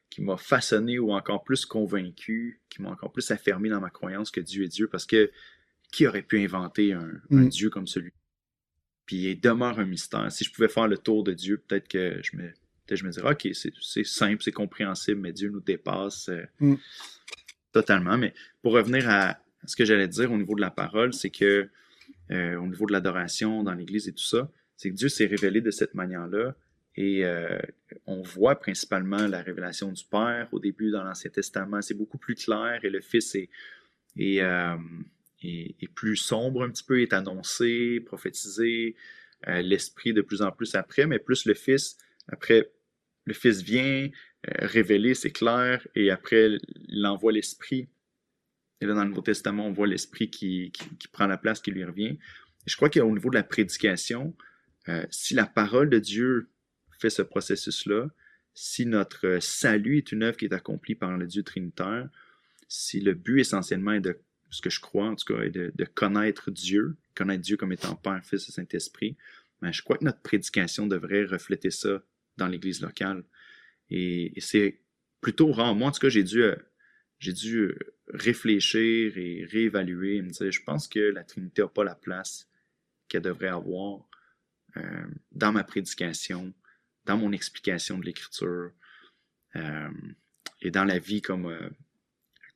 qui m'a façonné ou encore plus convaincu, qui m'a encore plus affirmé dans ma croyance que Dieu est Dieu, parce que qui aurait pu inventer un, Mm. Dieu comme celui Puis il demeure un mystère. Si je pouvais faire le tour de Dieu, peut-être que je me, je me dirais, OK, c'est simple, c'est compréhensible, mais Dieu nous dépasse euh, Mm. totalement. Mais pour revenir à, à ce que j'allais dire au niveau de la parole, c'est que euh, au niveau de l'adoration dans l'Église et tout ça, c'est que Dieu s'est révélé de cette manière-là. Et euh, on voit principalement la révélation du Père au début dans l'Ancien Testament. C'est beaucoup plus clair et le Fils est, est, euh, est- est plus sombre un petit peu, est annoncé, prophétisé. Euh, L'Esprit de plus en plus après, mais plus le Fils. Après, le Fils vient euh, révéler, c'est clair, et après, il envoie l'Esprit. Et là, dans le Nouveau Testament, on voit l'Esprit qui, prend la place qui lui revient. Je crois qu'au niveau de la prédication, euh, si la parole de Dieu fait ce processus-là, si notre salut est une œuvre qui est accomplie par le Dieu trinitaire, si le but essentiellement est de, ce que je crois en tout cas, est de, de connaître Dieu, connaître Dieu comme étant Père, Fils et Saint-Esprit, ben, je crois que notre prédication devrait refléter ça dans l'Église locale. Et, c'est plutôt rare. Moi, en tout cas, j'ai dû, euh, j'ai dû euh, réfléchir et réévaluer et me dire, je pense que la Trinité n'a pas la place qu'elle devrait avoir euh, dans ma prédication, dans mon explication de l'Écriture et dans la vie comme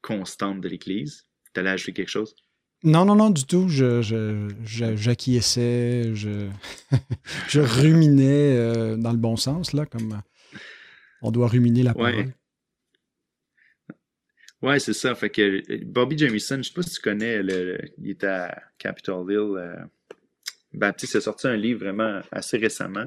constante de l'Église. Tu allais ajouter quelque chose? Non, non, non, du tout. Je, je, je- j'acquiesçais, je, je ruminais euh, dans le bon sens, là, comme euh, on doit ruminer la Ouais. parole. Ouais, c'est ça. Fait que Bobby Jamieson, je sais pas si tu connais, le- il était à Capitol Hill. Euh, Baptiste a sorti un livre vraiment assez récemment.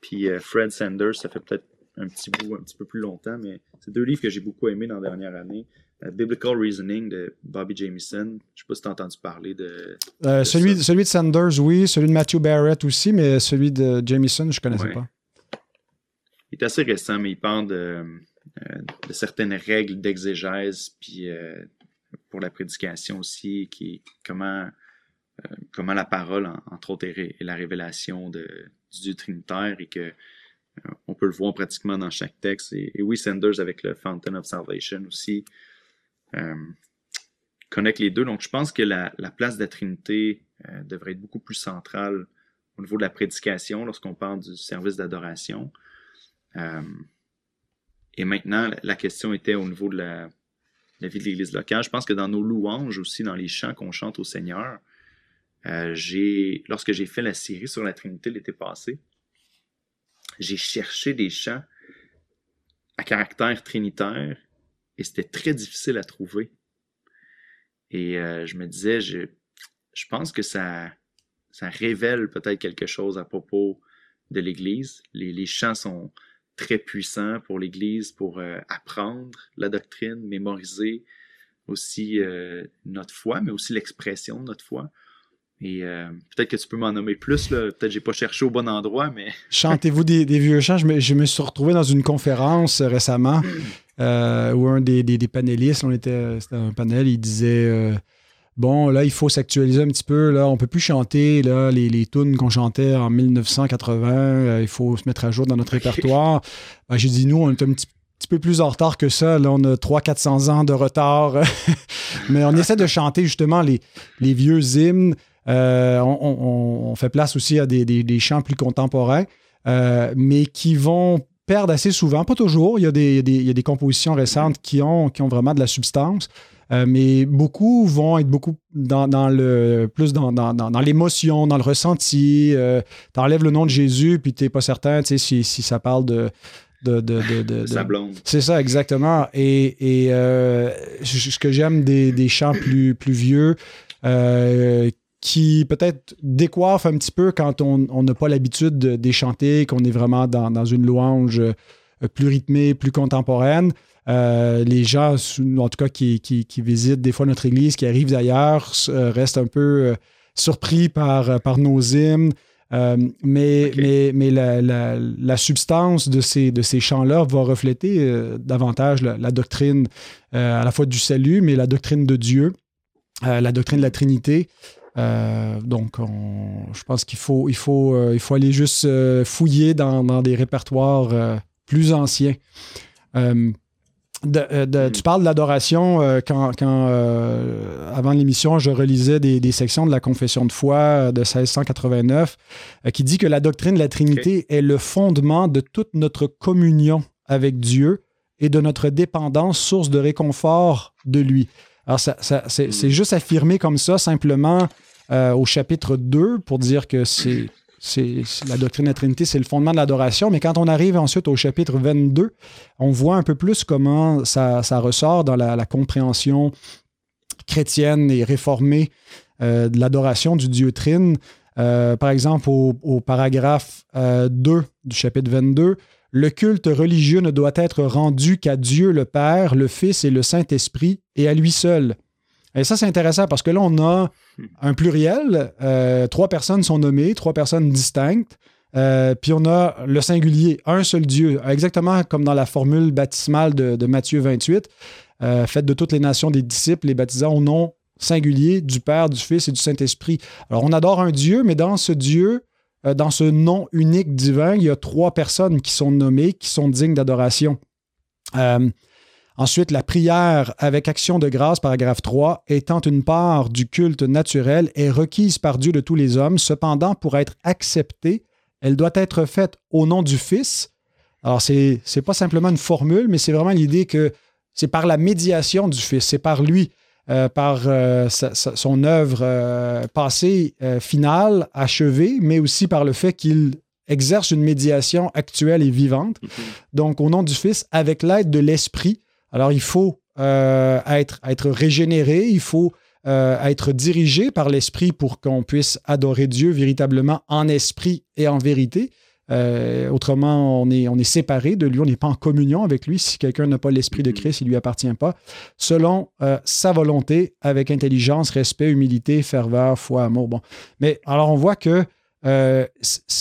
Puis euh, Fred Sanders, ça fait peut-être un petit bout, un petit peu plus longtemps, mais c'est deux livres que j'ai beaucoup aimés dans la dernière année. Euh, Biblical Reasoning de Bobby Jamieson. Je sais pas si tu as entendu parler de. Euh, celui, ça. celui de Sanders, oui. Celui de Matthew Barrett aussi, mais celui de Jamieson, je ne connaissais Ouais. pas. Il est assez récent, mais il parle de, euh, de certaines règles d'exégèse, puis pour la prédication aussi, qui comment, comment la parole, en- entre autres, est, la révélation de, du Dieu trinitaire et que on peut le voir pratiquement dans chaque texte. Et, et oui, Sanders avec le Fountain of Salvation aussi connecte les deux. Donc, je pense que la, la place de la Trinité euh, devrait être beaucoup plus centrale au niveau de la prédication lorsqu'on parle du service d'adoration. Euh, et maintenant, la- question était au niveau de la, vie de l'Église locale. Je pense que dans nos louanges aussi, dans les chants qu'on chante au Seigneur, euh, lorsque j'ai fait la série sur la Trinité l'été passé, j'ai cherché des chants à caractère trinitaire et c'était très difficile à trouver. Et euh, je me disais, je, je pense que ça, ça révèle peut-être quelque chose à propos de l'Église. Les, les chants sont très puissants pour l'Église pour euh, apprendre la doctrine, mémoriser aussi euh, notre foi, mais aussi l'expression de notre foi. Et euh, peut-être que tu peux m'en nommer plus, là. peut-être que j'ai pas cherché au bon endroit, mais Chantez-vous des, des vieux chants. Je me, je me suis retrouvé dans une conférence récemment euh, où un des, des- des panélistes, on était, c'était un panel, il disait euh, Bon, là, il faut s'actualiser un petit peu. Là, on peut plus chanter là, les, les tunes qu'on chantait en 1980. euh, il faut se mettre à jour dans notre répertoire. Ben, J'ai dit Nous, on est un petit, petit peu plus en retard que ça. Là, on a 300-400 ans de retard. Mais on essaie de chanter justement les, les vieux hymnes. Euh, on, on- on fait place aussi à des, des- des chants plus contemporains, euh, mais qui vont perdre assez souvent, pas toujours. Il y a des, il y a des- il y a des compositions récentes qui ont, qui ont vraiment de la substance, euh, mais beaucoup vont être beaucoup dans, dans le plus dans, dans, dans- l'émotion, dans le ressenti. Euh, T'enlèves le nom de Jésus, puis t'es pas certain si, si ça parle de. de, de, de- de- sa blonde. c'est ça, exactement. Et, et, euh, ce que j'aime des, des chants plus, plus vieux, euh, qui peut-être décoiffent un petit peu quand on n'a pas l'habitude de, de les chanter, qu'on est vraiment dans, dans une louange euh, plus rythmée, plus contemporaine. Euh, les gens, en tout cas, qui, qui- qui visitent des fois notre église, qui arrivent d'ailleurs, euh, restent un peu euh, surpris par, par nos hymnes. Mais mais, mais la, la- la substance de ces, de ces chants-là va refléter davantage la, la doctrine à la fois du salut, mais la doctrine de Dieu, la doctrine de la Trinité. Euh, donc, on- je pense qu'il faut, il faut, euh, il faut aller juste euh, fouiller dans, dans des répertoires plus anciens. Hmm. Tu parles de l'adoration quand, avant l'émission, je relisais des, sections de la Confession de foi de 1689 qui dit que la doctrine de la Trinité est le fondement de toute notre communion avec Dieu et de notre dépendance, source de réconfort de lui. Alors, ça, c'est hmm. juste affirmé comme ça, simplement au chapitre 2, pour dire que c'est c'est la doctrine de la Trinité, c'est le fondement de l'adoration. Mais quand on arrive ensuite au chapitre 22, on voit un peu plus comment ça, ressort dans la, compréhension chrétienne et réformée euh, de l'adoration du Dieu Trine. Euh, par exemple, au, paragraphe 2 euh, du chapitre 22, le culte religieux ne doit être rendu qu'à Dieu le Père, le Fils et le Saint-Esprit, et à lui seul. Et ça, c'est intéressant parce que là, on a un pluriel. Euh, trois personnes sont nommées, trois personnes distinctes. Euh, puis on a le singulier, un seul Dieu, exactement comme dans la formule baptismale de, Matthieu 28, euh, faite de toutes les nations des disciples, les baptisants au nom singulier du Père, du Fils et du Saint-Esprit. Alors on adore un Dieu, mais dans ce Dieu, dans ce nom unique divin, il y a trois personnes qui sont nommées, qui sont dignes d'adoration. Ensuite, la prière avec action de grâce, paragraphe 3, étant une part du culte naturel, est requise par Dieu de tous les hommes. Cependant, pour être acceptée, elle doit être faite au nom du Fils. Alors, ce n'est pas simplement une formule, mais c'est vraiment l'idée que c'est par la médiation du Fils, c'est par lui, euh, par euh, son œuvre euh, passée, finale, achevée, mais aussi par le fait qu'il exerce une médiation actuelle et vivante. Mm-hmm. Donc, au nom du Fils, avec l'aide de l'Esprit, alors, il faut être, être régénéré, il faut être dirigé par l'Esprit pour qu'on puisse adorer Dieu véritablement en esprit et en vérité. Euh, autrement, on est, on est séparé de lui, on n'est pas en communion avec lui. Si quelqu'un n'a pas l'Esprit de mm-hmm. Christ, il ne lui appartient pas. Selon sa volonté, avec intelligence, respect, humilité, ferveur, foi, amour. Bon. Mais alors, on voit que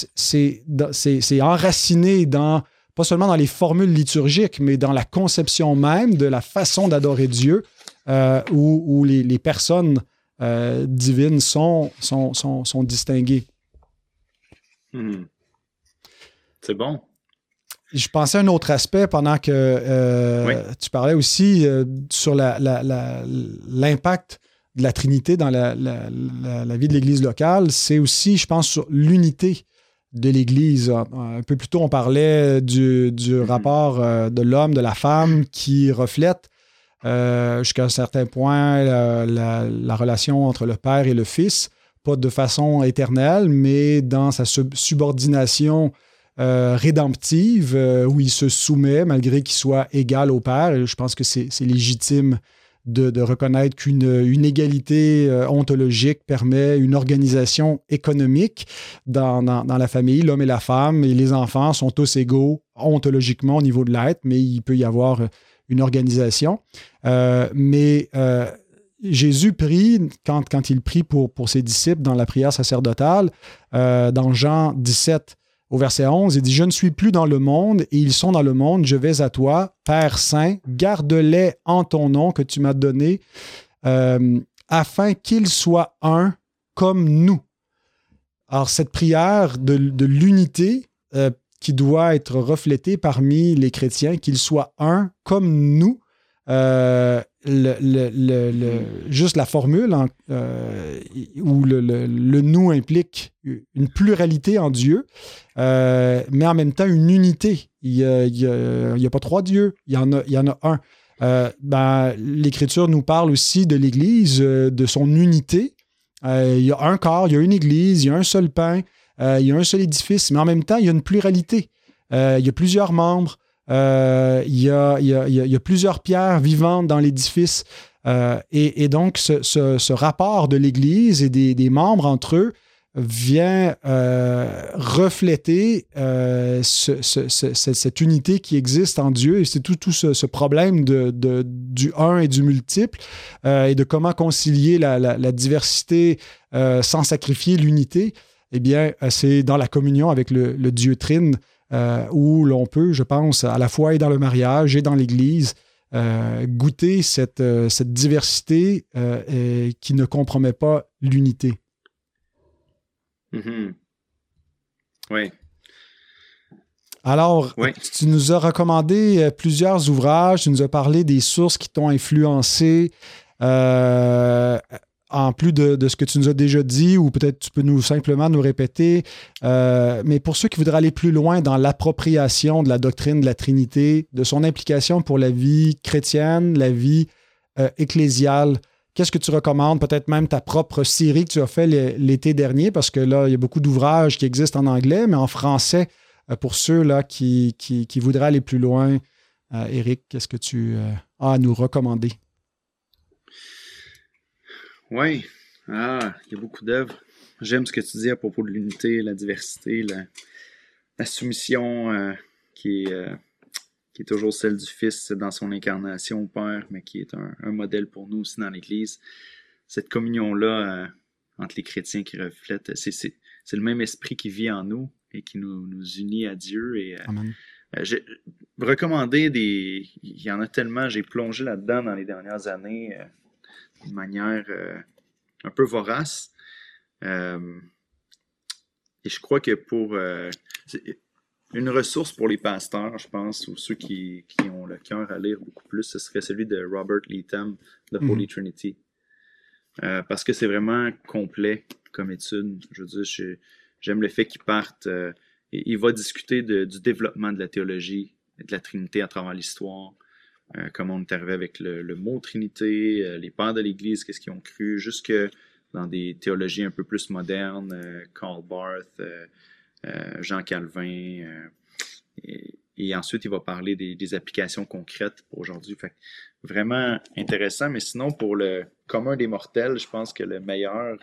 c'est enraciné dans pas seulement dans les formules liturgiques, mais dans la conception même de la façon d'adorer Dieu, euh, où, les, personnes euh, divines sont, sont, sont, distinguées. Hmm. C'est bon. Je pensais à un autre aspect pendant que euh, tu parlais aussi sur l'impact de la Trinité dans la, vie de l'Église locale. C'est aussi, je pense, sur l'unité de l'Église. Un peu plus tôt, on parlait du, mm-hmm. rapport euh, de l'homme, de la femme, qui reflète euh, jusqu'à un certain point la, relation entre le Père et le Fils, pas de façon éternelle, mais dans sa subordination euh, rédemptive, où il se soumet malgré qu'il soit égal au Père. Je pense que c'est légitime de, reconnaître qu'une égalité euh, ontologique permet une organisation économique dans, la famille. L'homme et la femme et les enfants sont tous égaux ontologiquement au niveau de l'être, mais il peut y avoir euh, une organisation. Euh, mais Jésus prie, quand, il prie pour ses disciples dans la prière sacerdotale, dans Jean 17, au verset 11, il dit, Je ne suis plus dans le monde et ils sont dans le monde, je vais à toi, Père Saint, garde-les en ton nom que tu m'as donné, euh, afin qu'ils soient un comme nous. Alors cette prière de, l'unité euh, qui doit être reflétée parmi les chrétiens, qu'ils soient un comme nous, euh, juste la formule euh, où le, nous implique une pluralité en Dieu, euh, mais en même temps une unité. Il n'y a, pas trois dieux, il y en a, un. Ben, L'Écriture nous parle aussi de l'Église, de son unité. il y a un corps, il y a une Église, il y a un seul pain, il y a un seul édifice, mais en même temps, il y a une pluralité. il y a plusieurs membres. Euh, il y, a, plusieurs pierres vivantes dans l'édifice. Euh, et, donc, ce, rapport de l'Église et des, membres entre eux vient euh, refléter cette unité qui existe en Dieu. Et c'est tout, ce, problème du un et du multiple et de comment concilier la, diversité sans sacrifier l'unité. Eh bien, c'est dans la communion avec le, le Dieu Trine euh, où l'on peut, je pense, à la fois et dans le mariage et dans l'Église, euh, goûter cette, euh, cette diversité qui ne compromet pas l'unité. Mm-hmm. Oui. Alors, tu nous as recommandé plusieurs ouvrages, tu nous as parlé des sources qui t'ont influencé. Euh, en plus de, ce que tu nous as déjà dit, ou peut-être tu peux nous simplement nous répéter, euh, mais pour ceux qui voudraient aller plus loin dans l'appropriation de la doctrine de la Trinité, de son implication pour la vie chrétienne, la vie ecclésiale, qu'est-ce que tu recommandes? Peut-être même ta propre série que tu as fait l'été dernier, parce que là, il y a beaucoup d'ouvrages qui existent en anglais, mais en français, euh, pour ceux là, qui, voudraient aller plus loin, euh, Eric, qu'est-ce que tu euh, as à nous recommander? Oui, ah, il y a beaucoup d'œuvres. J'aime ce que tu dis à propos de l'unité, la diversité, la, soumission qui, est, qui est toujours celle du Fils dans son incarnation au Père, mais qui est un, modèle pour nous aussi dans l'Église. Cette communion-là entre les chrétiens qui reflète, c'est le même esprit qui vit en nous, et qui nous, nous unit à Dieu. Et, euh, euh, j'ai recommandé des. Il y en a tellement, j'ai plongé là-dedans dans les dernières années euh, de manière un peu vorace. et je crois que pour. une ressource pour les pasteurs, je pense, ou ceux qui, qui ont le cœur à lire beaucoup plus, ce serait celui de Robert Leatham, The Holy mhm. Trinity. parce que c'est vraiment complet comme étude. Je veux dire, J'aime le fait qu'il parte. Euh, il va discuter du développement de la théologie, de la Trinité à travers l'histoire, euh, comment on est arrivé avec le, mot Trinité, euh, les pères de l'Église, qu'est-ce qu'ils ont cru, jusque dans des théologies un peu plus modernes, Karl Barth, Jean Calvin. Et, ensuite, il va parler des, applications concrètes pour aujourd'hui. Vraiment intéressant, mais sinon, pour le commun des mortels, je pense que le meilleur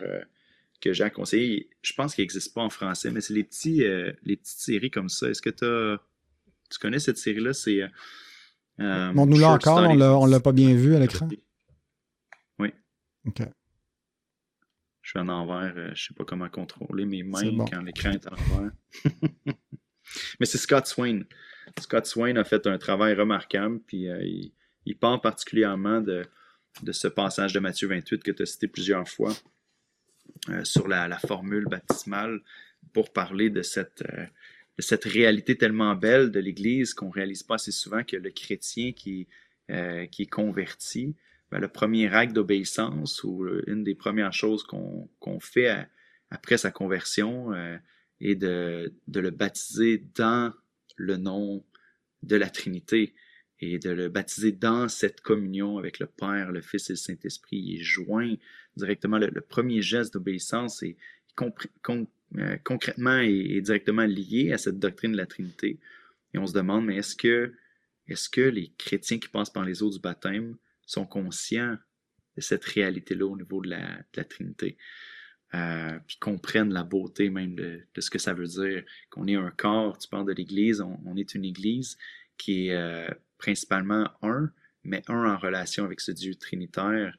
que j'ai à conseiller. Je pense qu'il n'existe pas en français, mais c'est les, petits, euh, les petites séries comme ça. Est-ce que tu connais cette série-là? C'est. Euh, euh nous l'a encore, on ne l'a pas bien vu à l'écran. Oui. OK. Je suis en envers, euh, je ne sais pas comment contrôler mes mains quand l'écran est en envers. mais c'est Scott Swain. Scott Swain a fait un travail remarquable, puis il, il, parle particulièrement de, de ce passage de Matthieu 28 que tu as cité plusieurs fois. Euh, sur la, formule baptismale pour parler de cette, euh, cette réalité tellement belle de l'Église qu'on réalise pas assez souvent que le chrétien qui, euh, qui est converti, ben, le premier acte d'obéissance ou une des premières choses qu'on fait après sa conversion est de, de, le baptiser dans le nom de la Trinité et de le baptiser dans cette communion avec le Père, le Fils et le Saint-Esprit. Il est joint directement. Le, premier geste d'obéissance est euh, concrètement et, directement lié à cette doctrine de la Trinité. Et on se demande, mais est-ce que, les chrétiens qui passent par les eaux du baptême sont conscients de cette réalité-là au niveau de la, Trinité? Euh, puis comprennent la beauté même de, ce que ça veut dire, qu'on est un corps, tu parles de l'Église, on, est une Église qui est euh, principalement un, mais un en relation avec ce Dieu trinitaire.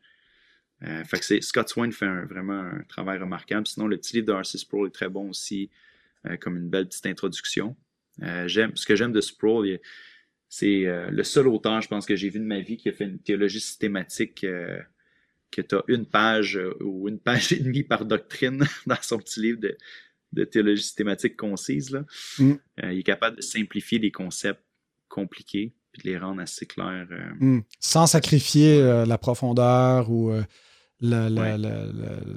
Euh, fait que Scott Swain fait vraiment un travail remarquable. Sinon, le petit livre d'Arcy Sproul est très bon aussi, euh, comme une belle petite introduction. Euh, j'aime, ce que j'aime de Sproul, c'est le seul auteur, je pense, que j'ai vu de ma vie qui a fait une théologie systématique que tu as une page ou une page et demie par doctrine dans son petit livre de, théologie systématique concise. Là. Mm. il est capable de simplifier des concepts compliqués puis de les rendre assez clairs. Hmm. Sans sacrifier la profondeur ou euh,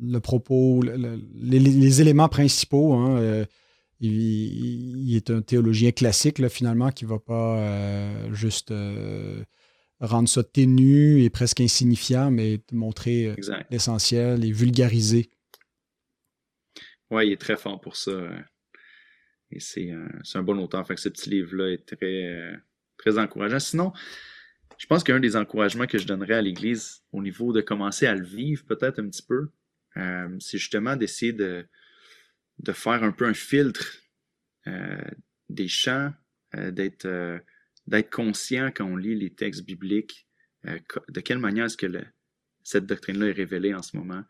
le, propos, les, éléments principaux. Hein, il, est un théologien classique, là, finalement, qui ne va pas juste rendre ça ténu et presque insignifiant, mais montrer l'essentiel et vulgariser. Oui, il est très fort pour ça. Et c'est un, bon auteur. Fait que ce petit livre-là est très, très encourageant. Sinon, je pense qu'un des encouragements que je donnerais à l'Église au niveau de commencer à le vivre peut-être un petit peu, euh, c'est justement d'essayer de, faire un peu un filtre euh, des chants, euh, d'être conscient quand on lit les textes bibliques, de quelle manière est-ce que cette doctrine-là est révélée en ce moment.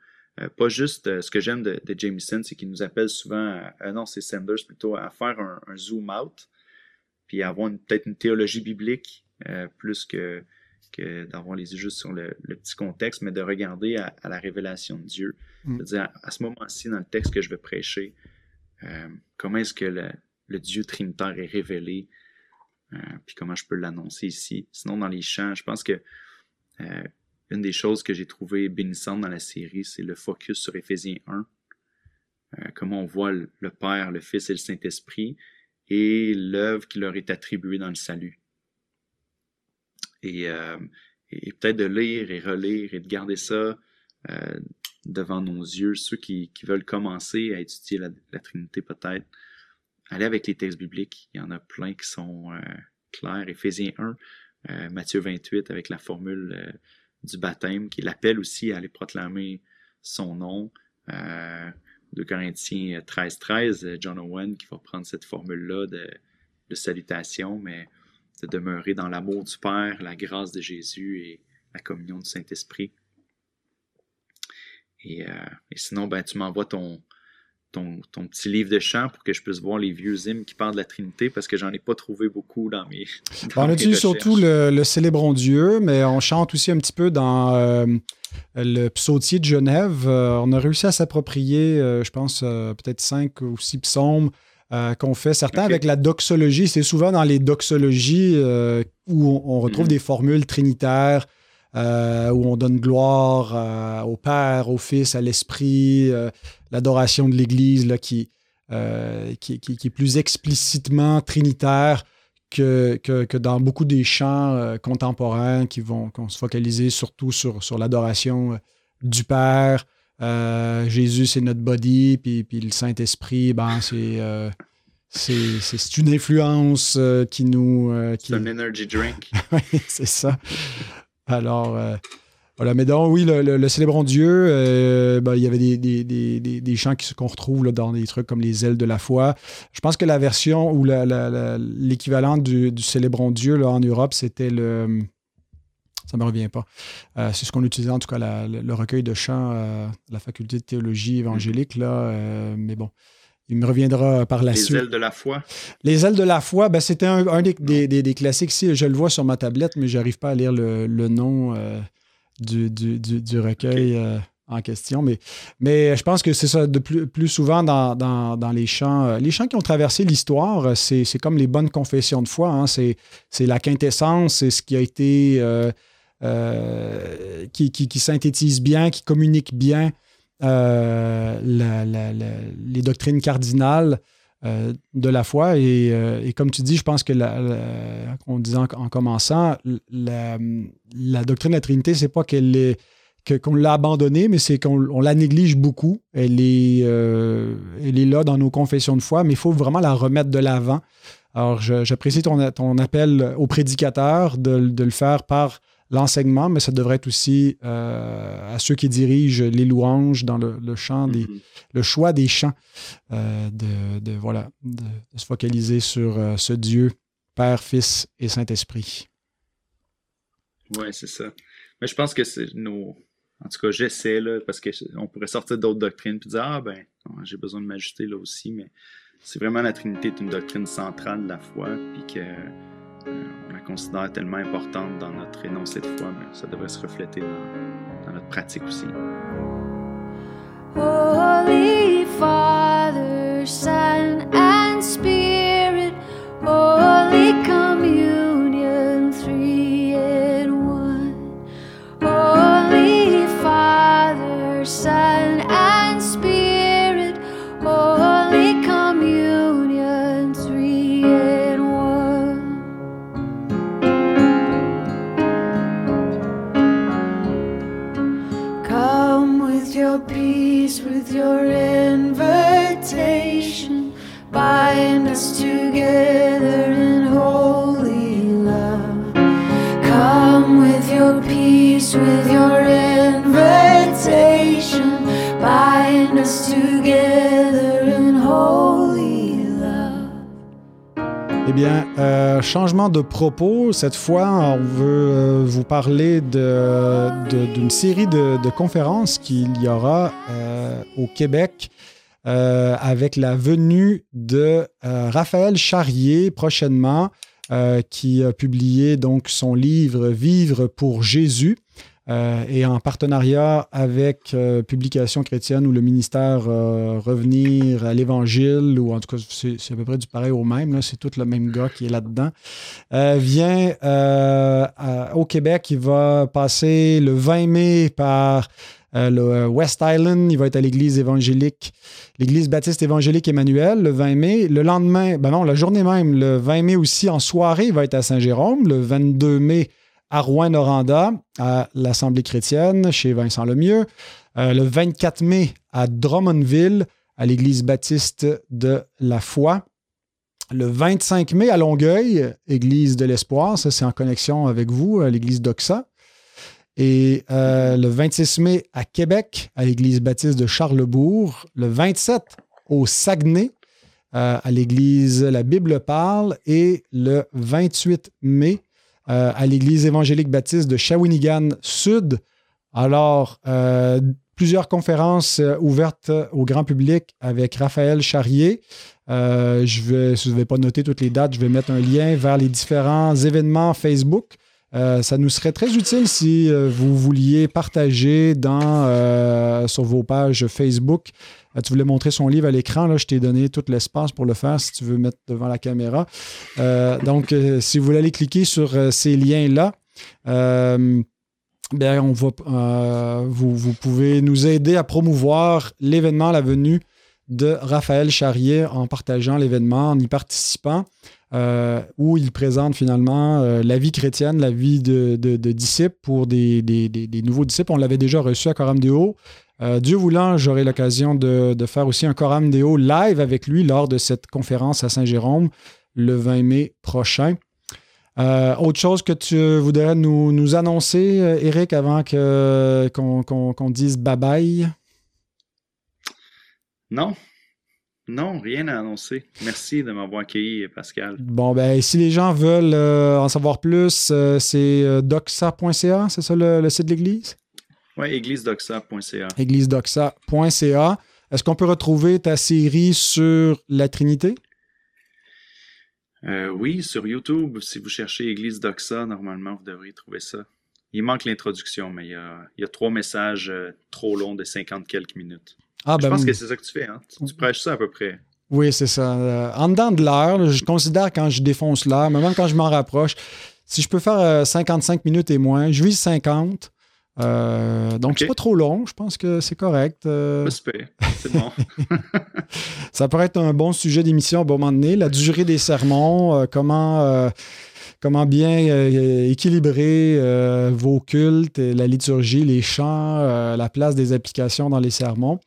pas juste ce que j'aime de, Jameson, c'est qu'il nous appelle souvent, non, c'est Sanders plutôt, à faire un zoom out puis avoir peut-être une théologie biblique euh, plus que, que d'avoir les yeux juste sur le, petit contexte, mais de regarder à, la révélation de Dieu. Mm. Dire à, ce moment-ci, dans le texte que je vais prêcher, euh, comment est-ce que le Dieu trinitaire est révélé, euh, puis comment je peux l'annoncer ici. Sinon, dans les chants, je pense que une des choses que j'ai trouvé bénissante dans la série, c'est le focus sur Éphésiens 1. comment on voit le, Père, le Fils et le Saint-Esprit et l'œuvre qui leur est attribuée dans le salut. Et, et peut-être de lire et relire et de garder ça devant nos yeux, ceux qui, veulent commencer à étudier la, Trinité peut-être, allez avec les textes bibliques. Il y en a plein qui sont euh, clairs. Éphésiens 1, euh, Matthieu 28 avec la formule euh, du baptême, qui l'appelle aussi à aller proclamer son nom. 2 Corinthiens 13, 13, John Owen qui va prendre cette formule-là de, de salutation, mais de demeurer dans l'amour du Père, la grâce de Jésus et la communion du Saint-Esprit. Euh, et, sinon, ben, tu m'envoies ton, ton, petit livre de chant pour que je puisse voir les vieux hymnes qui parlent de la Trinité parce que j'en ai pas trouvé beaucoup dans mes. on utilise surtout le, le, Célébrons Dieu, mais on chante aussi un petit peu dans euh, le psautier de Genève. Euh, on a réussi à s'approprier, je pense, peut-être cinq ou six psaumes. Qu'on fait certains avec la doxologie. C'est souvent dans les doxologies où on, retrouve mhm. des formules trinitaires, euh, où on donne gloire euh, au Père, au Fils, à l'Esprit, euh, l'adoration de l'Église qui, qui, qui, est plus explicitement trinitaire que, que, dans beaucoup des chants contemporains qui vont, se focaliser surtout sur, sur l'adoration du Père. Jésus, c'est notre body, puis, puis le Saint-Esprit, ben, c'est c'est une influence qui nous. c'est un energy drink. oui, c'est ça. Alors, euh, voilà. Mais donc, oui, le, Célébrons Dieu, euh, ben, il y avait des, des, des, chants qu'on retrouve dans des trucs comme les ailes de la foi. Je pense que la version ou l'équivalent du, du, Célébrons Dieu là, en Europe, c'était le. Ça ne me revient pas. Euh, c'est ce qu'on utilisait, en tout cas, le recueil de chants de la faculté de théologie évangélique. Là, mais bon, il me reviendra par la suite. Les ailes de la foi? Les ailes de la foi, ben, c'était un, des, classiques. Si je le vois sur ma tablette, mais je n'arrive pas à lire le, nom euh, du, recueil euh, en question. Mais, mais je pense que c'est ça, de plus, plus souvent dans, les chants. Euh, les chants qui ont traversé l'histoire, c'est comme les bonnes confessions de foi. Hein. c'est la quintessence, c'est ce qui a été. Qui, qui, synthétise bien, qui communique bien euh, les doctrines cardinales euh, de la foi. Euh, et, comme tu dis, je pense que, en, commençant, la, doctrine de la Trinité, c'est pas qu'elle est qu'on l'a abandonnée, mais c'est qu'on la néglige beaucoup. Elle est, elle est là dans nos confessions de foi, mais il faut vraiment la remettre de l'avant. Alors, j'apprécie ton, appel au prédicateur de, de, le faire par l'enseignement, mais ça devrait être aussi euh, à ceux qui dirigent les louanges dans le, chant, des, mm-hmm. le choix des chants, euh, de, voilà, de, se focaliser sur euh, ce Dieu, Père, Fils et Saint-Esprit. Oui, c'est ça. Mais je pense que c'est nos. En tout cas, j'essaie, là, parce qu'on pourrait sortir d'autres doctrines et dire Ah, ben, j'ai besoin de m'ajuster là aussi, mais c'est vraiment la Trinité est une doctrine centrale de la foi, puis que considère tellement importante dans notre énoncé de foi, mais ça devrait se refléter dans, notre pratique aussi. Bien, euh, changement de propos. Cette fois, on veut euh, vous parler d'une série de, conférences qu'il y aura euh, au Québec avec la venue de Raphaël Charrier prochainement, qui a publié donc son livre Vivre pour Jésus. Euh, et en partenariat avec euh, Publication chrétienne ou le ministère euh, Revenir à l'Évangile, ou en tout cas, c'est à peu près du pareil au même, c'est tout le même gars qui est là-dedans, vient au Québec. Il va passer le 20 mai par le West Island. Il va être à l'église évangélique, l'église baptiste évangélique Emmanuel, le 20 mai. Le lendemain, ben non, la journée même, le 20 mai aussi, en soirée, il va être à Saint-Jérôme. Le 22 mai, à Rouen-Noranda, à l'Assemblée chrétienne, chez Vincent Lemieux. Euh, le 24 mai, à Drummondville, à l'Église baptiste de la foi. Le 25 mai, à Longueuil, Église de l'Espoir, ça c'est en connexion avec vous, à l'Église d'Oxa. Et euh, le 26 mai, à Québec, à l'Église baptiste de Charlebourg. Le 27, au Saguenay, euh, à l'Église La Bible parle. Et le 28 mai, euh, à l'Église évangélique baptiste de Shawinigan Sud. Alors, euh, plusieurs conférences euh, ouvertes au grand public avec Raphaël Charrier. je vais, ne vais pas noter toutes les dates, je vais mettre un lien vers les différents événements Facebook. Ça nous serait très utile si vous vouliez partager dans, sur vos pages Facebook euh, tu voulais montrer son livre à l'écran, là, je t'ai donné tout l'espace pour le faire si tu veux mettre devant la caméra. Euh, donc, euh, si vous voulez aller cliquer sur ces liens-là, bien, on vous, pouvez nous aider à promouvoir l'événement, la venue de Raphaël Charrier en partageant l'événement, en y participant. Où il présente finalement la vie chrétienne, la vie de, disciples pour des, nouveaux disciples. On l'avait déjà reçu à Coram Deo. Euh, Dieu voulant, j'aurai l'occasion de, faire aussi un Coram Deo live avec lui lors de cette conférence à Saint-Jérôme le 20 mai prochain. Euh, autre chose que tu voudrais nous, annoncer, Eric, euh, avant qu'on, dise bye-bye? Non. Non, rien à annoncer. Merci de m'avoir accueilli, Pascal. Bon, ben, si les gens veulent en savoir plus, c'est doxa.ca, c'est ça le site de l'Église? Oui, églisedoxa.ca. églisedoxa.ca. Est-ce qu'on peut retrouver ta série sur la Trinité? Euh, oui, sur YouTube, si vous cherchez Église Doxa, normalement, vous devriez trouver ça. Il manque l'introduction, mais il y, a, trois messages euh, trop longs de 50 quelques minutes. Ah, je ben, pense que c'est ça que tu fais, hein? Tu, prêches ça à peu près. Oui, c'est ça. Euh, en dedans de l'heure, je considère quand je défonce l'heure, même quand je m'en rapproche, si je peux faire 55 minutes et moins, je vise 50. Euh, donc, c'est pas trop long. Je pense que c'est correct. Euh. C'est bon. ça pourrait être un bon sujet d'émission à un moment donné. La durée des sermons, euh, comment, comment bien équilibrer vos cultes, la liturgie, les chants, la place des applications dans les sermons.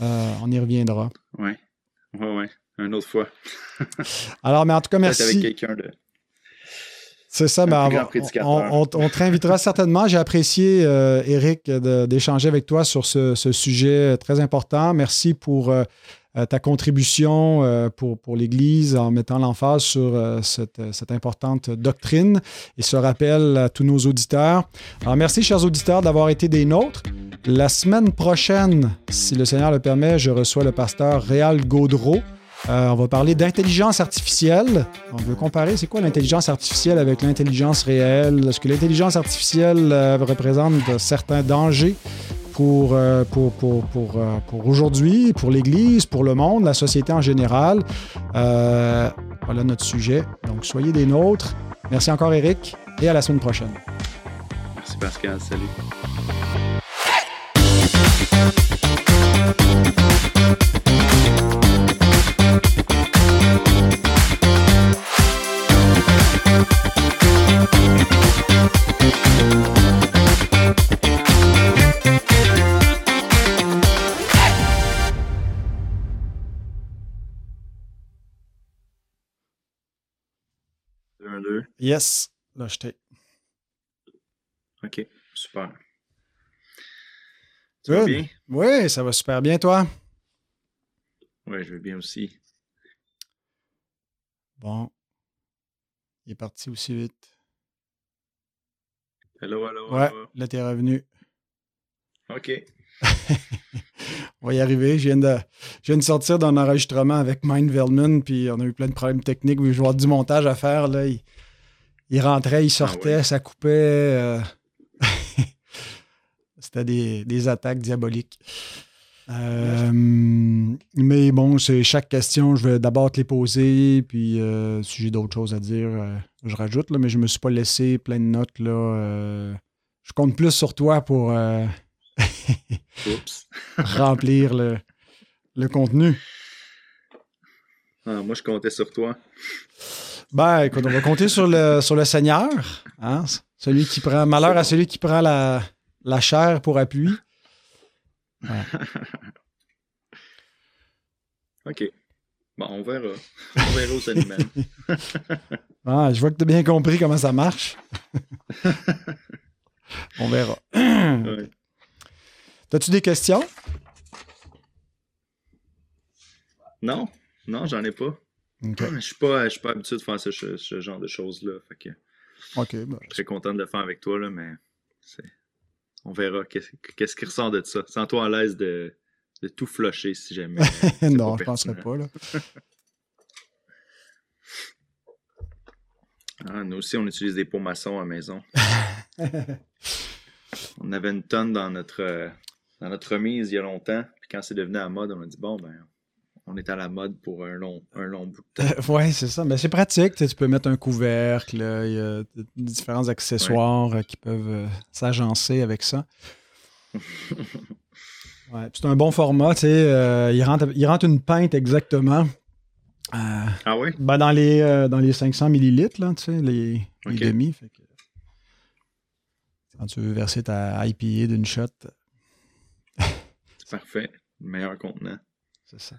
On y reviendra. Oui, oui, oui. Une autre fois. Alors, mais en tout cas, merci. Avec quelqu'un de c'est ça, mais on, te réinvitera certainement. J'ai apprécié, euh, Eric, d'échanger avec toi sur ce, sujet très important. Merci pour euh, euh, ta contribution pour, pour l'Église en mettant l'emphase sur cette, cette, importante doctrine et ce rappel à tous nos auditeurs. Alors, merci, chers auditeurs, d'avoir été des nôtres. La semaine prochaine, si le Seigneur le permet, je reçois le pasteur Réal Gaudreau. Euh, on va parler d'intelligence artificielle. On veut comparer, c'est quoi l'intelligence artificielle avec l'intelligence réelle? Est-ce que l'intelligence artificielle euh, représente certains dangers pour, euh, pour, pour, aujourd'hui, pour l'Église, pour le monde, la société en général? voilà notre sujet. Donc, soyez des nôtres. Merci encore, Eric, et à la semaine prochaine. Merci, Pascal. Salut. Yes, là, je t'ai. OK, super. Tu vas bien? Oui, ça va super bien, toi? Oui, je vais bien aussi. Bon. Il est parti aussi vite. Hello, hello. Ouais, là, t'es revenu. OK. on va y arriver. Je viens de, je viens de sortir d'un enregistrement avec Mind Velman, puis on a eu plein de problèmes techniques. Je vais avoir du montage à faire. Là. Il, rentrait, il ah sortait, ça coupait. Euh. C'était des, attaques diaboliques. Euh, mais bon, c'est chaque question, je vais d'abord te les poser, puis euh, si j'ai d'autres choses à dire, je rajoute, là, mais je ne me suis pas laissé plein de notes. Là, je compte plus sur toi pour remplir le, le contenu. Ah, moi, je comptais sur toi. Ben, écoute, on va compter sur le, sur le Seigneur. Hein? Celui qui prend malheur à celui qui prend la, la chair pour appui. OK. Bon, on verra. On verra où ça nous mène. ah, je vois que tu as bien compris comment ça marche. on verra. As-tu des questions? Non, non, j'en ai pas. Je ne suis pas, pas habitué de faire ce, genre de choses-là. Fait OK. Ben, je suis très content de le faire avec toi, là, mais on verra qu'est-ce qui ressort de ça. Sens-toi à l'aise de, tout flusher si jamais. non, je ne penserais pas. Là. ah, nous aussi, on utilise des pots maçons à la maison. on avait une tonne dans notre, dans notre remise il y a longtemps. Puis quand c'est devenu à mode, on a dit bon, ben, on est à la mode pour un long, un long bout de temps. oui, c'est ça. Mais c'est pratique. Tu, peux mettre un couvercle. Il y a différents accessoires euh, qui peuvent euh, s'agencer avec ça. ouais, c'est un bon format. Tu sais, euh, il, rentre, il rentre une pinte exactement. ah oui? Ben dans, les, dans les 500 millilitres, là, tu sais, les, demi. quand tu veux verser ta IPA d'une shot. c'est parfait. Le meilleur contenant. C'est ça.